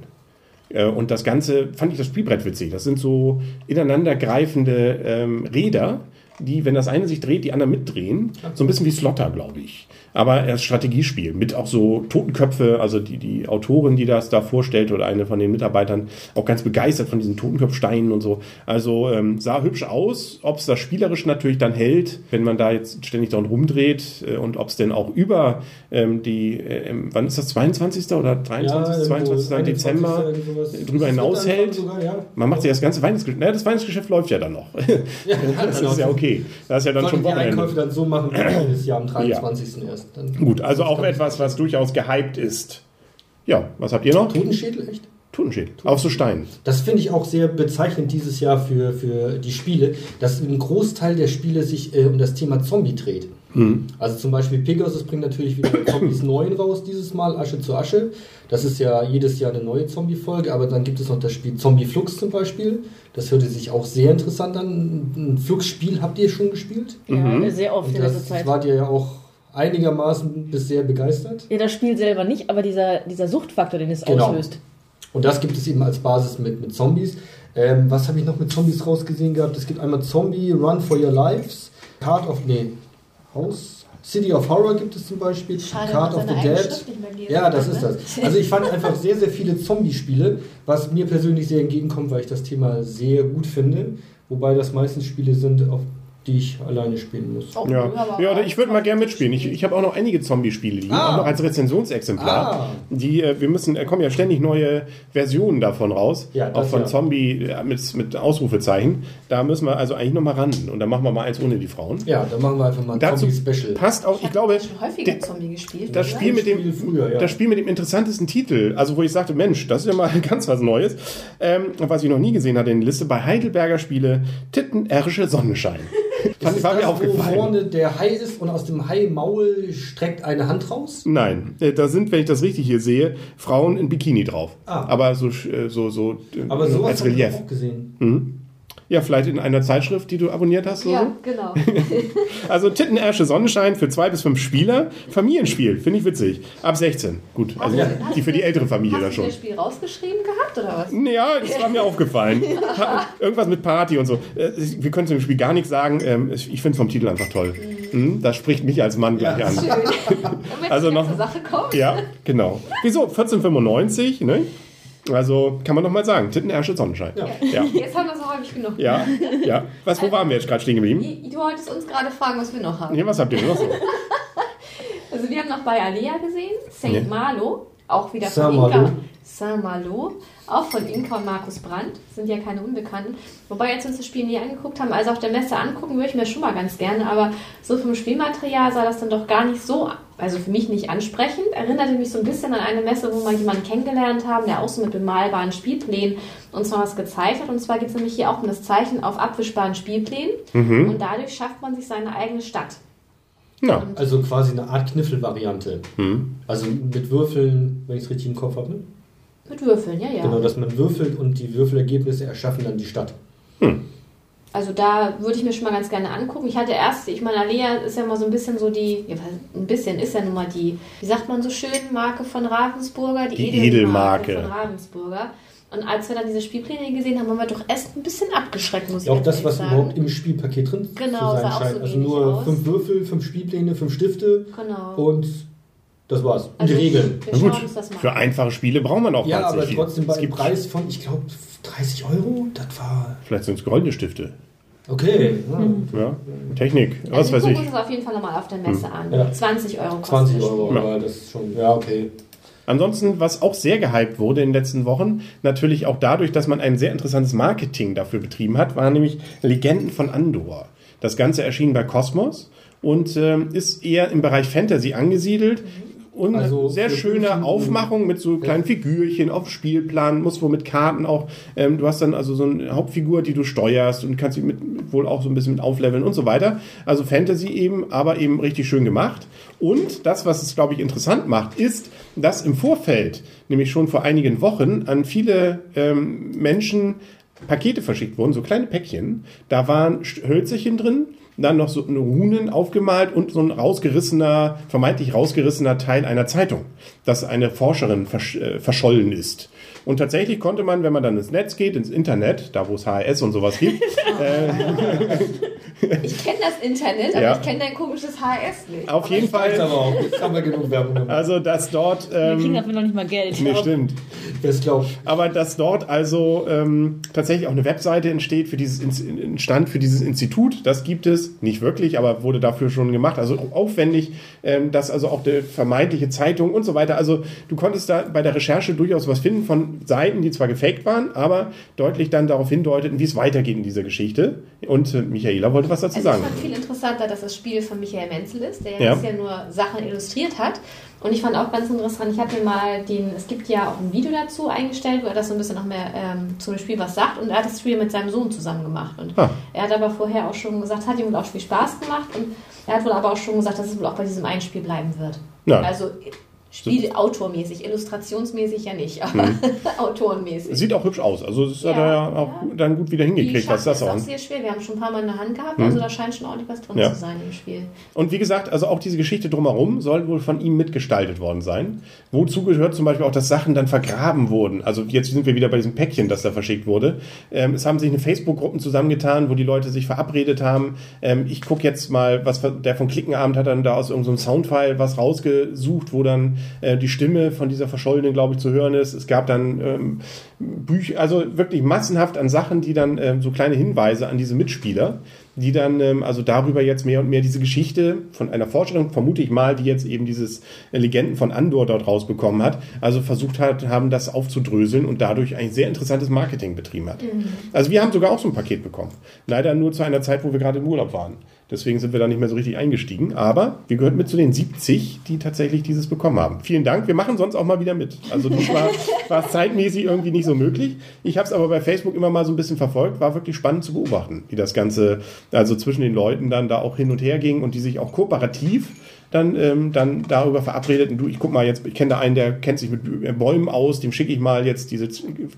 Äh, Und das Ganze fand ich das Spielbrett witzig. Das sind so ineinandergreifende ähm, Räder, die, wenn das eine sich dreht, die anderen mitdrehen. So ein bisschen wie Slotter, glaube ich. Aber erst Strategiespiel mit auch so Totenköpfe, also die, die Autorin, die das da vorstellt oder eine von den Mitarbeitern, auch ganz begeistert von diesen Totenkopfsteinen und so. Also ähm, sah hübsch aus. Ob es das spielerisch natürlich dann hält, wenn man da jetzt ständig dran rumdreht äh, und ob es denn auch über ähm, die, äh, ähm, wann ist das, 22. oder 23. 22. Dezember drüber hinaus hält. Sogar, ja. Man macht sich das ganze Weihnachtsgeschäft. Naja, das Weihnachtsgeschäft läuft ja dann noch. [laughs] [laughs] das ist ja okay. Das ist ja dann Sollen schon die Einkäufe Wochenende. dann so machen wie Jahr am 23. erst. Dann Gut, also auch etwas, was durchaus gehypt ist. Ja, was habt ihr noch? Totenschädel, echt? Totenschädel. Auf so Steinen. Das finde ich auch sehr bezeichnend dieses Jahr für, für die Spiele, dass ein Großteil der Spiele sich äh, um das Thema Zombie dreht. Also zum Beispiel Pegasus bringt natürlich wieder Zombies [clears throat] 9 raus dieses Mal, Asche zu Asche. Das ist ja jedes Jahr eine neue Zombie-Folge, aber dann gibt es noch das Spiel Zombie Flux zum Beispiel. Das hörte sich auch sehr interessant an. Ein Flux-Spiel habt ihr schon gespielt? Ja, sehr oft Und in letzter das Zeit. wart ihr ja auch einigermaßen bis sehr begeistert. Ja, das Spiel selber nicht, aber dieser, dieser Suchtfaktor, den es Genau. auslöst. Und das gibt es eben als Basis mit, mit Zombies. Ähm, was habe ich noch mit Zombies rausgesehen gehabt? Es gibt einmal Zombie Run for Your Lives, Card of, nee, House, City of Horror gibt es zum Beispiel, Schade, Card of the Dead. Ja, das ist ne? das. Also ich fand einfach sehr, sehr viele Zombie-Spiele, was mir persönlich sehr entgegenkommt, weil ich das Thema sehr gut finde. Wobei das meistens Spiele sind, auf die ich alleine spielen muss. Oh, Ja, ja ich würde mal gerne mitspielen. Ich, ich habe auch noch einige Zombie-Spiele, die Ah. auch noch als Rezensionsexemplar. Ah. Die, äh, wir müssen, äh, kommen ja ständig neue Versionen davon raus, Ja, auch von ja. Zombie äh, mit, mit Ausrufezeichen. Da müssen wir also eigentlich noch mal ran. Und dann machen wir mal eins ohne die Frauen. Ja, dann machen wir einfach mal ein Dazu Zombie-Special. passt auch, ich hab glaube, schon häufiger Zombie gespielt. das? Spiel mit dem, früher, ja. das Spiel mit dem interessantesten Titel, also wo ich sagte, Mensch, das ist ja mal [laughs] ganz was Neues, ähm, was ich noch nie gesehen hatte in der Liste, bei Heidelberger Spiele Tittenersche Sonnenschein. [laughs] Fand, ist war mir das, wo aufgefallen. vorne der Hai ist und aus dem Hai-Maul streckt eine Hand raus? Nein, äh, da sind, wenn ich das richtig hier sehe, Frauen in Bikini drauf. Ah. Aber so, äh, so, so äh, Aber sowas als habe ich Relief. auch gesehen. Ja, vielleicht in einer Zeitschrift, die du abonniert hast. Oder Ja, genau. so. [laughs] Also Tittenersche Sonnenschein für zwei bis fünf Spieler. Familienspiel, finde ich witzig. Ab 16. Gut, also Hast die für die ältere Familie da Hast du schon. das Spiel rausgeschrieben gehabt oder was? Ja, das war mir aufgefallen. Irgendwas mit Party und so. Äh, Wir können zu dem Spiel gar nichts sagen. Ähm, Ich finde es vom Titel einfach toll. Mhm, Das spricht mich als Mann gleich an. Schön. [laughs] Also noch- Sache kommen. Ja, genau. Wieso? 1495, ne? Also kann man doch mal sagen, Tittenersche Sonnenschein. Ja. Ja, Jetzt haben wir es häufig genug. ja. ja. Was, wo waren wir jetzt gerade stehen geblieben? I- Du wolltest uns gerade fragen, was wir noch haben. Ja, was habt ihr noch so? [laughs] Also wir haben noch bei Alea gesehen, St. Ja. Malo, auch wieder von. Inka. Saint-Malo, auch von Inka und Markus Brandt, sind ja keine Unbekannten. Wobei jetzt uns das Spiel nie angeguckt haben, also auf der Messe angucken würde ich mir schon mal ganz gerne, aber so vom Spielmaterial sah das dann doch gar nicht so, also für mich nicht ansprechend. Erinnerte mich so ein bisschen an eine Messe, wo wir jemanden kennengelernt haben, der auch so mit bemalbaren Spielplänen uns mal was gezeigt hat. Und zwar geht es nämlich hier auch um das Zeichnen auf abwischbaren Spielplänen und dadurch schafft man sich seine eigene Stadt. Na, Also quasi eine Art Kniffel-Variante. hm. Also mit Würfeln, wenn ich es richtig im Kopf habe. Ne? Mit Würfeln, ja, ja. Genau, dass man würfelt und die Würfelergebnisse erschaffen dann die Stadt. Also da würde ich mir schon mal ganz gerne angucken. Ich hatte erst, ich meine, Alea ist ja mal so ein bisschen so die, ja, ein bisschen ist ja nun mal die, wie sagt man so schön, Marke von Ravensburger, die, Die Edelmarke Edelmarke. von Ravensburger. Und als wir dann diese Spielpläne gesehen haben, haben wir doch erst ein bisschen abgeschreckt, muss ich Auch das, was sagen. überhaupt im Spielpaket drin Genau, zu sah sein auch scheint. so also nur aus. fünf Würfel, fünf Spielpläne, fünf Stifte Genau. und das war's. Also, die Regeln. Wir Na gut, uns für einfache Spiele braucht man auch Ja, aber viel. trotzdem bei Es einem gibt, Preis von, ich glaube, 30 Euro, das war Vielleicht sind es goldene Stifte. okay. Ja. Ja, Technik, was Also wir weiß gucken ich. Hm. uns das auf jeden Fall nochmal auf der Messe an. Ja. 20 Euro kostet 20 das Euro, Spiel. Ja. aber das ist schon, ja, okay. Ansonsten, was auch sehr gehypt wurde in den letzten Wochen, natürlich auch dadurch, dass man ein sehr interessantes Marketing dafür betrieben hat, waren nämlich Legenden von Andor. Das Ganze erschien bei Cosmos und ähm, ist eher im Bereich Fantasy angesiedelt. Und Also sehr schöne Aufmachung mit so kleinen Figürchen auf Spielplan, muss wohl mit Karten auch. Ähm, du hast dann also so eine Hauptfigur, die du steuerst und kannst sie mit, wohl auch so ein bisschen mit aufleveln und so weiter. Also Fantasy eben, aber eben richtig schön gemacht. Und das, was es, glaube ich, interessant macht, ist, dass im Vorfeld, nämlich schon vor einigen Wochen, an viele ähm, Menschen Pakete verschickt wurden, so kleine Päckchen. Da waren Hölzerchen drin, dann noch so eine Runen aufgemalt und so ein rausgerissener, vermeintlich rausgerissener Teil einer Zeitung, dass eine Forscherin versch äh, verschollen ist. Und tatsächlich konnte man, wenn man dann ins Netz geht, ins Internet, da wo es HRS und sowas gibt, [laughs] [laughs] Ich kenne das Internet, aber Ja. ich kenne dein komisches HS nicht. auf jeden Fall, aber auch, jetzt haben wir genug Werbung gemacht. also dass dort, Wir kriegen ähm, dafür noch nicht mal Geld. nee, stimmt, Das glaubt. aber dass dort also ähm, tatsächlich auch eine Webseite entsteht für dieses entstand für dieses Institut. Das gibt es nicht wirklich, aber wurde dafür schon gemacht. Also aufwendig, ähm, dass also auch der vermeintliche Zeitung und so weiter. Also du konntest da bei der Recherche durchaus was finden von Seiten, die zwar gefaked waren, aber deutlich dann darauf hindeuteten, wie es weitergeht in dieser Geschichte. Und äh, Michaela wollte was dazu Also ich sagen. fand viel interessanter, dass das Spiel von Michael Menzel ist, der ja, Ja. bisher nur Sachen illustriert hat. Und ich fand auch ganz interessant, ich mir mal den, es gibt ja auch ein Video dazu eingestellt, wo er das so ein bisschen noch mehr ähm, zum Spiel was sagt. Und er hat das Spiel mit seinem Sohn zusammen gemacht. Und Ah. er hat aber vorher auch schon gesagt, hat ihm wohl auch viel Spaß gemacht. Und er hat wohl aber auch schon gesagt, dass es wohl auch bei diesem einen Spiel bleiben wird. Ja. Also Spielautormäßig, illustrationsmäßig ja nicht, aber Mhm. [laughs] autorenmäßig. Sieht auch hübsch aus. Also das hat Ja, er ja auch ja. dann gut wieder hingekriegt, was das ist auch auch. sehr schwer. Wir haben schon ein paar Mal in der Hand gehabt, also da scheint schon ordentlich was drin Ja. zu sein im Spiel. Und wie gesagt, also auch diese Geschichte drumherum soll wohl von ihm mitgestaltet worden sein. Wozu gehört zum Beispiel auch, dass Sachen dann vergraben wurden. Also jetzt sind wir wieder bei diesem Päckchen, das da verschickt wurde. Ähm, es haben sich eine Facebook-Gruppen zusammengetan, wo die Leute sich verabredet haben. Ähm, ich gucke jetzt mal, was der von Klickenabend hat dann da aus irgendeinem Soundfile was rausgesucht, wo dann äh, die Stimme von dieser Verschollenen, glaube ich, zu hören ist. Es gab dann ähm, Bücher, also wirklich massenhaft an Sachen, die dann ähm, so kleine Hinweise an diese Mitspieler, die dann ähm, also darüber jetzt mehr und mehr diese Geschichte von einer Forscherin, vermute ich mal, die jetzt eben dieses äh, Legenden von Andor dort rausbekommen hat, also versucht hat, haben das aufzudröseln und dadurch ein sehr interessantes Marketing betrieben hat. Also wir haben sogar auch so ein Paket bekommen. Leider nur zu einer Zeit, wo wir gerade im Urlaub waren. Deswegen sind wir da nicht mehr so richtig eingestiegen. Aber wir gehören mit zu den 70, die tatsächlich dieses bekommen haben. Vielen Dank. Wir machen sonst auch mal wieder mit. Also das war, war zeitmäßig irgendwie nicht so möglich. Ich habe es aber bei Facebook immer mal so ein bisschen verfolgt. War wirklich spannend zu beobachten, wie das Ganze also zwischen den Leuten dann da auch hin und her ging und die sich auch kooperativ dann, ähm, dann darüber verabredeten, du, ich guck mal jetzt, ich kenne da einen, der kennt sich mit Bäumen aus, dem schicke ich mal jetzt diese,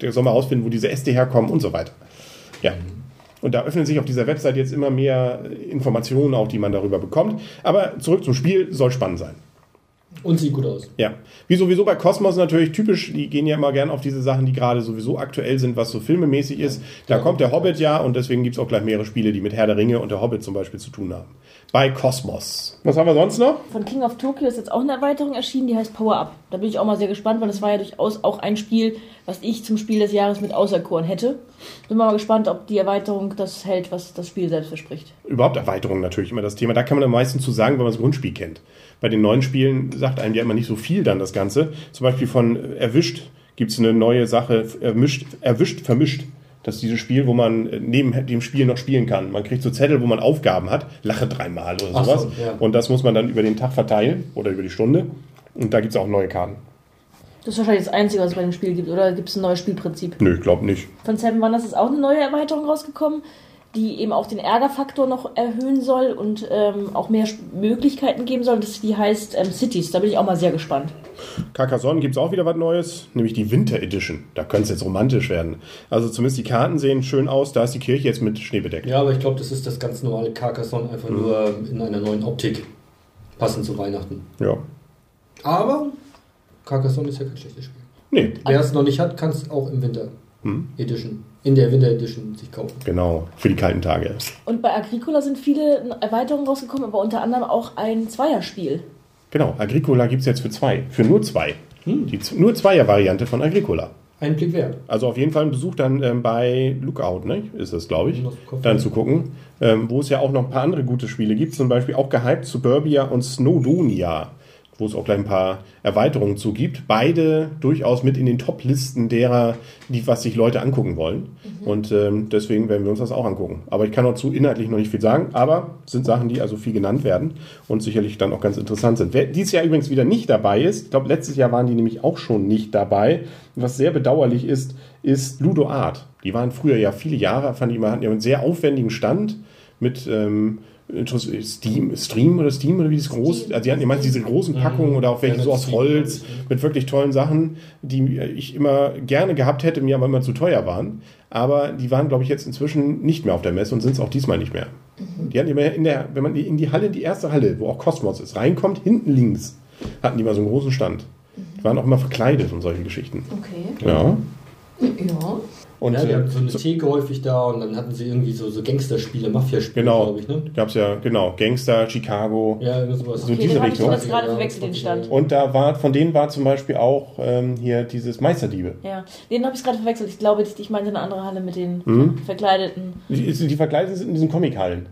der soll mal rausfinden, wo diese Äste herkommen und so weiter. Ja. Und da öffnen sich auf dieser Website jetzt immer mehr Informationen, auch die man darüber bekommt. Aber zurück zum Spiel, soll spannend sein. Und sieht gut aus. Ja. Wie sowieso bei Cosmos natürlich typisch, die gehen ja immer gern auf diese Sachen, die gerade sowieso aktuell sind, was so filmemäßig ist. Da Ja. kommt der Hobbit ja und deswegen gibt's auch gleich mehrere Spiele, die mit Herr der Ringe und der Hobbit zum Beispiel zu tun haben. Bei Cosmos. Was haben wir sonst noch? Von King of Tokyo ist jetzt auch eine Erweiterung erschienen, die heißt Power Up. Da bin ich auch mal sehr gespannt, weil das war ja durchaus auch ein Spiel, was ich zum Spiel des Jahres mit auserkoren hätte. Bin mal gespannt, ob die Erweiterung das hält, was das Spiel selbst verspricht. Überhaupt Erweiterungen natürlich immer das Thema. Da kann man am meisten zu sagen, wenn man das Grundspiel kennt. Bei den neuen Spielen sagt einem ja immer nicht so viel dann das Ganze. Zum Beispiel von Erwischt gibt's eine neue Sache, erwischt, erwischt, vermischt. Das ist dieses Spiel, wo man äh, neben dem Spiel noch spielen kann. Man kriegt so Zettel, wo man Aufgaben hat, lache dreimal oder Ach so, sowas. ja. Und das muss man dann über den Tag verteilen oder über die Stunde. Und da gibt's auch neue Karten. Das ist wahrscheinlich das Einzige, was es bei dem Spiel gibt. Oder gibt es ein neues Spielprinzip? Nö, ich glaube nicht. Von Seven Wonders ist auch eine neue Erweiterung rausgekommen, die eben auch den Ärgerfaktor noch erhöhen soll und ähm, auch mehr Möglichkeiten geben soll. Das, die heißt ähm, Cities. Da bin ich auch mal sehr gespannt. Carcassonne gibt's auch wieder was Neues, nämlich die Winter Edition. Da könnte es jetzt romantisch werden. Also zumindest die Karten sehen schön aus. Da ist die Kirche jetzt mit Schnee bedeckt. Ja, aber ich glaube, das ist das ganz normale Carcassonne, einfach nur in einer neuen Optik. Passend zu Weihnachten. Ja. Aber Carcassonne ist ja kein schlechtes Spiel. Nee, Wer es noch nicht hat, kann es auch im Winter Hm. Edition, in der Winter Edition sich kaufen. genau. Für die kalten Tage. Und bei Agricola sind viele Erweiterungen rausgekommen, aber unter anderem auch ein Zweierspiel. Genau, Agricola gibt's jetzt für zwei. Für nur zwei. Die z- nur Zweier-Variante von Agricola. Ein Blick wert. Also auf jeden Fall ein Besuch dann ähm, bei Lookout, ne? ist das, glaube ich, dann zu gucken. Ähm, wo es ja auch noch ein paar andere gute Spiele gibt, zum Beispiel auch gehypt Suburbia und Snowdonia, wo es auch gleich ein paar Erweiterungen zu gibt. Beide durchaus mit in den Top-Listen derer, die was sich Leute angucken wollen. Und ähm, deswegen werden wir uns das auch angucken. Aber ich kann dazu inhaltlich noch nicht viel sagen, aber es sind Sachen, die also viel genannt werden und sicherlich dann auch ganz interessant sind. Wer dieses Jahr übrigens wieder nicht dabei ist, ich glaube, letztes Jahr waren die nämlich auch schon nicht dabei. Was sehr bedauerlich ist, ist Ludo Art. Die waren früher ja viele Jahre, fand ich immer, hatten ja einen sehr aufwendigen Stand mit ähm, Steam, Stream oder Steam oder wie das groß, also die hatten immer diese großen Packungen oder auch welche Ja, so aus Holz mit wirklich tollen Sachen, die ich immer gerne gehabt hätte, mir aber immer zu teuer waren. Aber die waren, glaube ich, jetzt inzwischen nicht mehr auf der Messe und sind es auch diesmal nicht mehr. Die hatten immer in der, wenn man in die Halle, die erste Halle, wo auch Cosmos ist, reinkommt, hinten links, hatten die mal so einen großen Stand. Die waren auch immer verkleidet und solche Geschichten. Okay. Ja. Ja. Und ja, die äh, hatten so eine Theke häufig da und dann hatten sie irgendwie so, so Gangsterspiele, Mafia-Spiele, Genau. glaube ich, ne? gab's ja, genau, Gangster, Chicago. Ja, irgendwie sowas. So Okay, diese ich Richtung. jetzt gerade verwechselt, den Stand. Und da war, von denen war zum Beispiel auch ähm, hier dieses Meisterdiebe. Ja, den habe ich gerade verwechselt. Ich glaube, ich meinte eine andere Halle mit den Mhm. verkleideten. Die, die verkleidet sind in diesen Comichallen.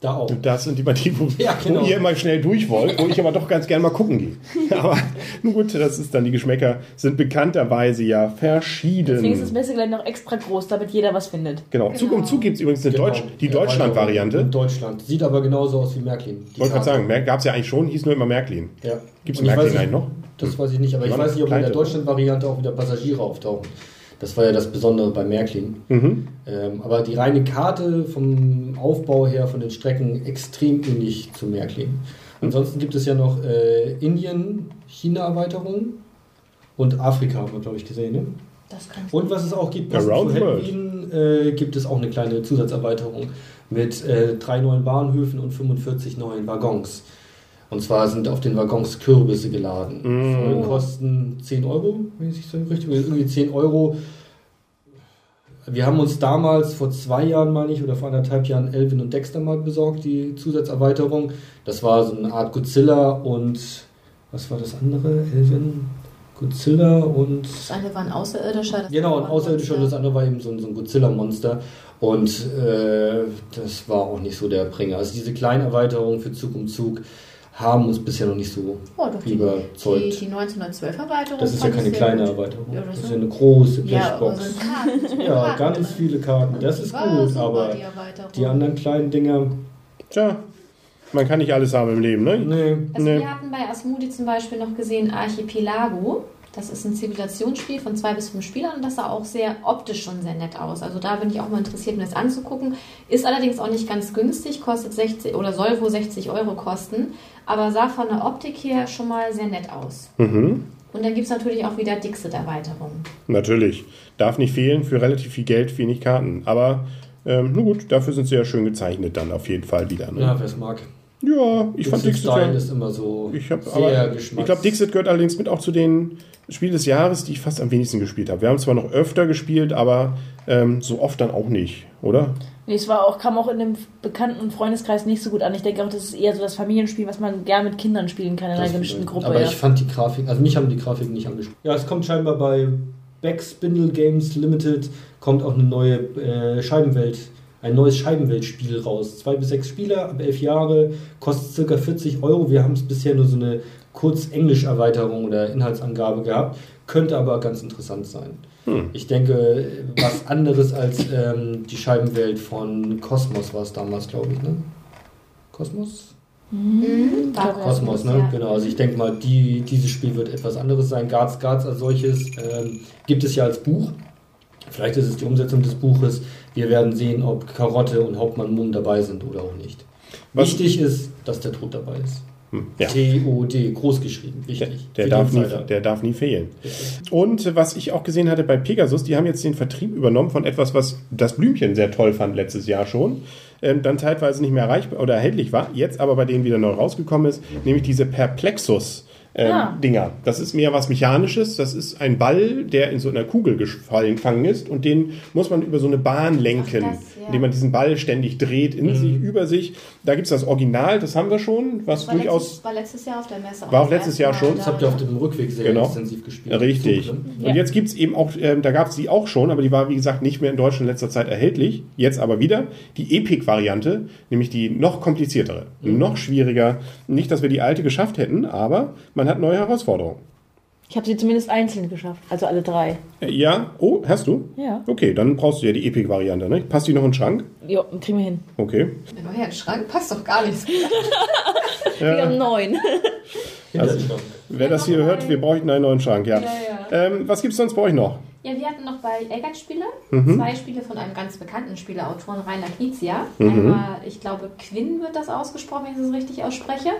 Da auch. Und das sind die Partien, wo, Ja, genau. wo ihr immer schnell durch wollt, wo ich aber doch ganz gerne mal gucken gehe. [laughs] Aber nun gut, das ist dann, die Geschmäcker sind bekannterweise ja verschieden. Deswegen ist das Messegelände noch extra groß, damit jeder was findet. Genau, Zug um Zug gibt es übrigens eine Genau. Deutsch, die Ja, Deutschland-Variante. In Deutschland. Sieht aber genauso aus wie Märklin. Die Ich wollte gerade sagen, gab es ja eigentlich schon, hieß nur immer Märklin. Ja. Gibt's Und ich Märklin eigentlich noch? Das weiß ich nicht, aber Die ich weiß nicht, ob in der. Deutschland-Variante auch wieder Passagiere auftauchen. Das war ja das Besondere bei Märklin. Mhm. Ähm, aber die reine Karte vom Aufbau her, von den Strecken, extrem ähnlich zu Märklin. Ansonsten gibt es ja noch äh, Indien, China-Erweiterung und Afrika, haben wir, glaube ich, gesehen. Ne? Das kann Und was es auch gibt, Around zu the World. Halloween, äh, gibt es auch eine kleine Zusatzerweiterung mit äh, drei neuen Bahnhöfen und 45 neuen Waggons. Und zwar sind auf den Waggons Kürbisse geladen. Mm. Kosten 10 Euro, wenn ich so richtig irgendwie 10 Euro. Wir haben uns damals vor zwei Jahren, meine ich, oder vor anderthalb Jahren Elvin und Dexter mal besorgt, die Zusatzerweiterung. Das war so eine Art Godzilla und was war das andere? Elvin, Godzilla und. Das eine war ein Außerirdischer. das Genau, ein Außerirdischer und Monster. das andere war eben so ein, so ein Godzilla-Monster. Und äh, das war auch nicht so der Bringer. Also diese kleinen Erweiterungen für Zug um Zug haben uns bisher noch nicht so Oh, doch, die, die, überzeugt. die 1912 Erweiterung. Das ist ja keine kleine gut. Erweiterung. Ja, das das ist ja eine große Ja, Blechbox. Karten, sind Ja, ganz viele Karten. Das ist gut, aber die Erweiterung. die anderen kleinen Dinger, Tja, man kann nicht alles haben im Leben, ne? nee. Also Nee. wir hatten bei Asmodi zum Beispiel noch gesehen Archipelago. Das ist ein Zivilisationsspiel von zwei bis fünf Spielern und das sah auch sehr optisch schon sehr nett aus. Also da bin ich auch mal interessiert, mir das anzugucken. Ist allerdings auch nicht ganz günstig, kostet 60 oder soll wohl 60 Euro kosten, aber sah von der Optik her schon mal sehr nett aus. Mhm. Und dann gibt es natürlich auch wieder Dixit-Erweiterungen. Natürlich. Darf nicht fehlen, für relativ viel Geld wenig Karten. Aber ähm, nun gut, dafür sind sie ja schön gezeichnet dann auf jeden Fall wieder. Ne? Ja, wer es mag. Ja, ich fand Dixit Dixit Style ja, ist immer so ich hab, sehr aber. Ich glaube, Dixit gehört allerdings mit auch zu den Spielen des Jahres, die ich fast am wenigsten gespielt habe. Wir haben zwar noch öfter gespielt, aber ähm, so oft dann auch nicht, oder? Nee, es war auch, kam auch in dem bekannten Freundeskreis nicht so gut an. Ich denke auch, das ist eher so das Familienspiel, was man gern mit Kindern spielen kann in einer Das gemischten vielleicht. Gruppe. Aber ja. ich fand die Grafik, also mich haben die Grafiken nicht angesprochen. Ja, es kommt scheinbar bei Backspindle Games Limited, kommt auch eine neue äh, Scheibenwelt, ein neues Scheibenweltspiel raus. Zwei bis sechs Spieler, ab elf Jahre, kostet circa 40 Euro. Wir haben es bisher nur so eine kurz Englisch-Erweiterung oder Inhaltsangabe gehabt, könnte aber ganz interessant sein. Hm. Ich denke, was anderes als ähm, die Scheibenwelt von Cosmos war es damals, glaube ich, ne? Kosmos? Mhm. War Kosmos, ne? ja. Genau, also ich denke mal, die, dieses Spiel wird etwas anderes sein. Guards Guards als solches ähm, gibt es ja als Buch. Vielleicht ist es die Umsetzung des Buches. Wir werden sehen, ob Karotte und Hauptmann Mumm dabei sind oder auch nicht. Was- Wichtig ist, dass der Tod dabei ist. Hm, ja. T-O-D, groß geschrieben. Der, Wichtig. der, die darf nie, der darf nie fehlen. Und äh, was ich auch gesehen hatte bei Pegasus, die haben jetzt den Vertrieb übernommen von etwas, was das Blümchen sehr toll fand letztes Jahr schon. Ähm, dann zeitweise nicht mehr erreichbar oder erhältlich war, jetzt aber bei denen wieder neu rausgekommen ist, nämlich diese Perplexus. Ähm, Ah. Dinger. Das ist mehr was Mechanisches. Das ist ein Ball, der in so einer Kugel gefallen- gefangen ist und den muss man über so eine Bahn lenken, Ach, das, ja. indem man diesen Ball ständig dreht, in sich, über sich. Da gibt es das Original, das haben wir schon, was War durchaus letztes, war letztes Jahr auf der Messe. War auch letztes Jahr schon. da. Das habt ihr auf dem Rückweg sehr Genau. intensiv gespielt. Richtig. Zug, ne? Und jetzt gibt es eben auch, ähm, da gab es die auch schon, aber die war wie gesagt nicht mehr in Deutschland in letzter Zeit erhältlich. Jetzt aber wieder die Epic-Variante, nämlich die noch kompliziertere, noch schwieriger. Nicht, dass wir die alte geschafft hätten, aber man hat neue Herausforderungen. Ich habe sie zumindest einzeln geschafft, also alle drei. Äh, Ja, oh, hast du? Ja. Okay, dann brauchst du ja die Epic-Variante, ne? Passt die noch in den Schrank? Jo, kriegen wir hin. Okay. Der neue Schrank passt doch gar nicht. [laughs] Wir haben neun. Also-. Wer das hier hört, wir bräuchten einen neuen Schrank, ja. Ja, Ähm, was gibt's sonst bei euch noch? Ja, wir hatten noch bei Eggert-Spiele Mhm. zwei Spiele von einem ganz bekannten Spieleautoren, Rainer Knizia. Mhm. Einmal, ich glaube, Quinn wird das ausgesprochen, wenn ich das richtig ausspreche.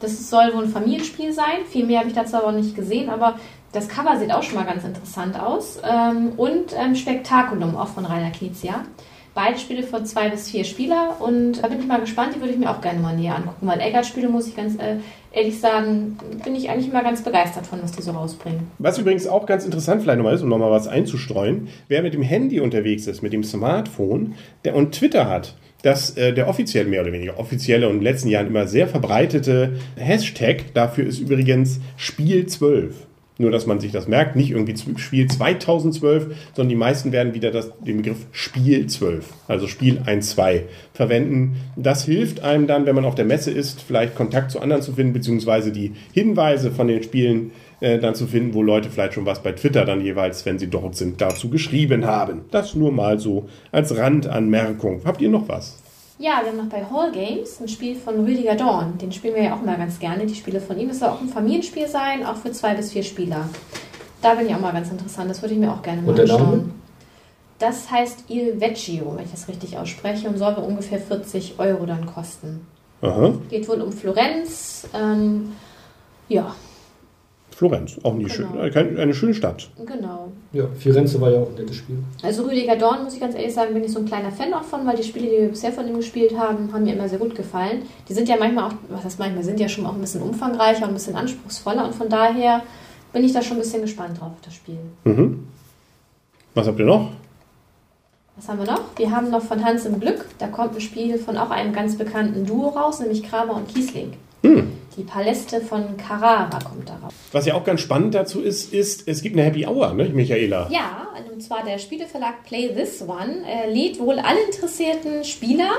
Das soll wohl ein Familienspiel sein. Viel mehr habe ich dazu aber nicht gesehen, aber das Cover sieht auch schon mal ganz interessant aus. Ähm, und ähm, Spektakulum, auch von Rainer Knizia. Beide Spiele von zwei bis vier Spieler und da bin ich mal gespannt, die würde ich mir auch gerne mal näher angucken, weil Eggert-Spiele, muss ich ganz äh, ehrlich sagen, bin ich eigentlich immer ganz begeistert von, was die so rausbringen. Was übrigens auch ganz interessant vielleicht nochmal ist, um nochmal was einzustreuen, wer mit dem Handy unterwegs ist, mit dem Smartphone der, und Twitter hat, dass äh, der offiziell, mehr oder weniger offizielle und in den letzten Jahren immer sehr verbreitete Hashtag dafür ist übrigens Spiel 12. Nur, dass man sich das merkt, nicht irgendwie Spiel 2012, sondern die meisten werden wieder das, den Begriff Spiel 12, also Spiel 1.2 verwenden. Das hilft einem dann, wenn man auf der Messe ist, vielleicht Kontakt zu anderen zu finden, beziehungsweise die Hinweise von den Spielen äh, dann zu finden, wo Leute vielleicht schon was bei Twitter dann jeweils, wenn sie dort sind, dazu geschrieben haben. Das nur mal so als Randanmerkung. Habt ihr noch was? Ja, wir haben noch bei Hall Games ein Spiel von Rüdiger Dorn. Den spielen wir ja auch mal ganz gerne, die Spiele von ihm. Es soll auch ein Familienspiel sein, auch für zwei bis vier Spieler. Da bin ich auch mal ganz interessant. Das würde ich mir auch gerne mal Und der Name? anschauen. Das heißt Il Vecchio, wenn ich das richtig ausspreche, und soll ungefähr 40 Euro dann kosten. Aha. Geht wohl um Florenz. Ähm, ja, Florenz, auch nie Genau. schön, eine schöne Stadt. genau. Ja, Firenze war ja auch ein nettes Spiel. Also Rüdiger Dorn, muss ich ganz ehrlich sagen, bin ich so ein kleiner Fan auch von, weil die Spiele, die wir bisher von ihm gespielt haben, haben mir immer sehr gut gefallen. Die sind ja manchmal auch, was heißt manchmal, sind ja schon auch ein bisschen umfangreicher und ein bisschen anspruchsvoller und von daher bin ich da schon ein bisschen gespannt drauf, das Spiel. Mhm. Was habt ihr noch? Was haben wir noch? Wir haben noch von Hans im Glück, da kommt ein Spiel von auch einem ganz bekannten Duo raus, nämlich Kramer und Kiesling. Hm. Die Paläste von Carrara kommt darauf. Was ja auch ganz spannend dazu ist, ist, es gibt eine Happy Hour, ne, Michaela? Ja, und zwar der Spieleverlag Play This One äh, lädt wohl alle interessierten Spieler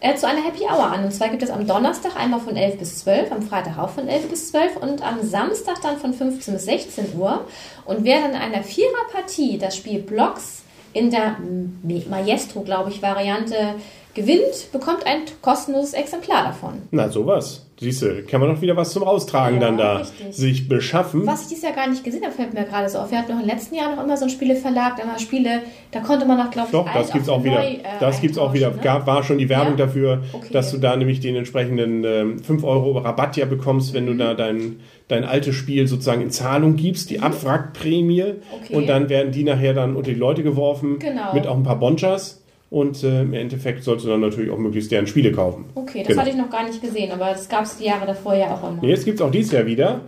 äh, zu einer Happy Hour an. Und zwar gibt es am Donnerstag einmal von 11 bis 12, am Freitag auch von 11 bis 12 und am Samstag dann von 15 bis 16 Uhr. Und wer dann in einer Viererpartie das Spiel Blocks in der Maestro, glaube ich, Variante gewinnt, bekommt ein kostenloses Exemplar davon. Na, sowas. Siehst du, kann man doch wieder was zum Austragen Ja, dann da richtig. sich beschaffen. Was ich dieses Jahr gar nicht gesehen habe, fällt mir gerade so auf. Wir hatten noch im letzten Jahr noch immer so ein Spieleverlag, immer Spiele, da konnte man noch, glaube ich, Doch, das gibt's auf auch wieder. neu, äh, das gibt's auch wieder. ne? Gab, war schon die Werbung Ja? dafür, Okay. dass du da nämlich den entsprechenden ähm, 5 Euro Rabatt ja bekommst, wenn Mhm. du da dein, dein altes Spiel sozusagen in Zahlung gibst, die Abwrackprämie. Mhm. Okay. Und dann werden die nachher dann unter die Leute geworfen Genau. mit auch ein paar Bonchas. Und äh, im Endeffekt sollst du dann natürlich auch möglichst deren Spiele kaufen. Okay, das Genau. hatte ich noch gar nicht gesehen, aber das gab es die Jahre davor ja auch immer. Jetzt gibt's auch dieses Jahr wieder.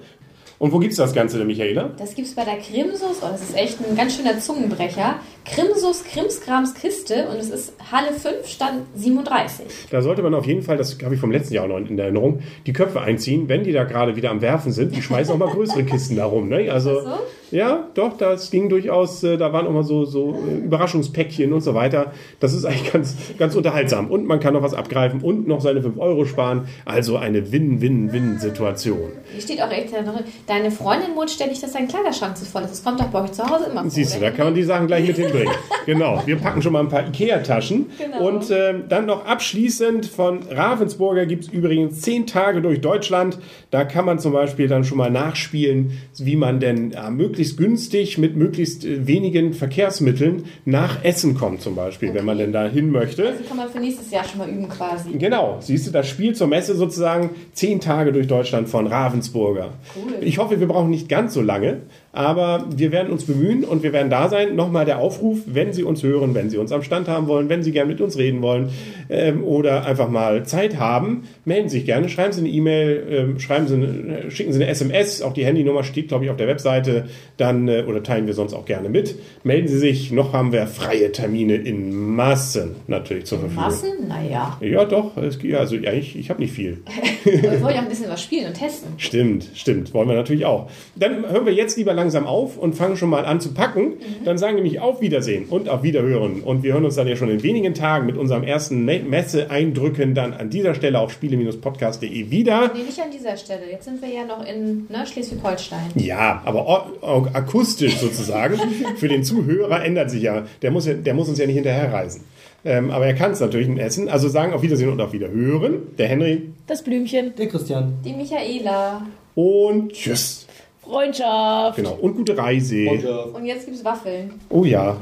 Und wo gibt's das Ganze denn, Michaela? Das gibt es bei der Krimsus, oh, das ist echt ein ganz schöner Zungenbrecher. Krimsus Krimskrams Kiste und es ist Halle 5, Stand 37. Da sollte man auf jeden Fall, das habe ich vom letzten Jahr auch noch in Erinnerung, die Köpfe einziehen, wenn die da gerade wieder am Werfen sind. Die schmeißen auch mal größere Kisten da rum. Ne? Also, so? ja, doch, das ging durchaus, äh, da waren auch mal so, so äh, Überraschungspäckchen und so weiter. Das ist eigentlich ganz, ganz unterhaltsam. Und man kann noch was abgreifen und noch seine 5 Euro sparen. Also eine Win-Win-Win-Situation. Hier steht auch echt drin, deine Freundin wohnt ständig, dass dein Kleiderschrank zu voll ist. Das kommt doch bei euch zu Hause immer vor. Siehst du, da kann man die Sachen gleich mit hinbringen. genau, wir packen schon mal ein paar Ikea-Taschen. Genau. Und ähm, dann noch abschließend von Ravensburger gibt es übrigens 10 Tage durch Deutschland. Da kann man zum Beispiel dann schon mal nachspielen, wie man denn äh, möglichst günstig mit möglichst äh, wenigen Verkehrsmitteln nach Essen kommt zum Beispiel, wenn man denn da hin möchte. Also kann man für nächstes Jahr schon mal üben quasi. Genau, siehst du, das Spiel zur Messe sozusagen zehn Tage durch Deutschland von Ravensburger. Cool. Ich hoffe, wir brauchen nicht ganz so lange, aber wir werden uns bemühen und wir werden da sein. Nochmal der Aufruf, wenn Sie uns hören, wenn Sie uns am Stand haben wollen, wenn Sie gerne mit uns reden wollen ähm, oder einfach mal Zeit haben, melden Sie sich gerne, schreiben Sie eine E-Mail, ähm, schreiben Sie, eine, schicken Sie eine SMS, auch die Handynummer steht, glaube ich, auf der Webseite, dann äh, oder teilen wir sonst auch gerne mit. Melden Sie sich, noch haben wir freie Termine in Massen natürlich zur Verfügung. Massen? Naja. Ja, doch. Es, also ja, ich, ich habe nicht viel. [laughs] Wir wollen ja ein bisschen was spielen und testen. Stimmt, stimmt. Wollen wir natürlich auch. Dann hören wir jetzt lieber langsam auf und fangen schon mal an zu packen. Dann sagen nämlich auf Wiedersehen und auf Wiederhören. Und wir hören uns dann ja schon in wenigen Tagen mit unserem ersten Me- Messe-Eindrücken dann an dieser Stelle auf spiele-podcast.de wieder. Nee, nicht an dieser Stelle. Jetzt sind wir ja noch in ne, Schleswig-Holstein. Ja, aber akustisch sozusagen. [laughs] Für den Zuhörer ändert sich ja. Der muss, ja, der muss uns ja nicht hinterherreisen. Ähm, aber er kann es natürlich in Essen. Also sagen auf Wiedersehen und auf Wiederhören. Der Henry Das Blümchen. Der Christian. Die Michaela. und tschüss. Freundschaft. Genau. Und gute Reise. Und, äh, Und jetzt gibt's Waffeln. Oh ja.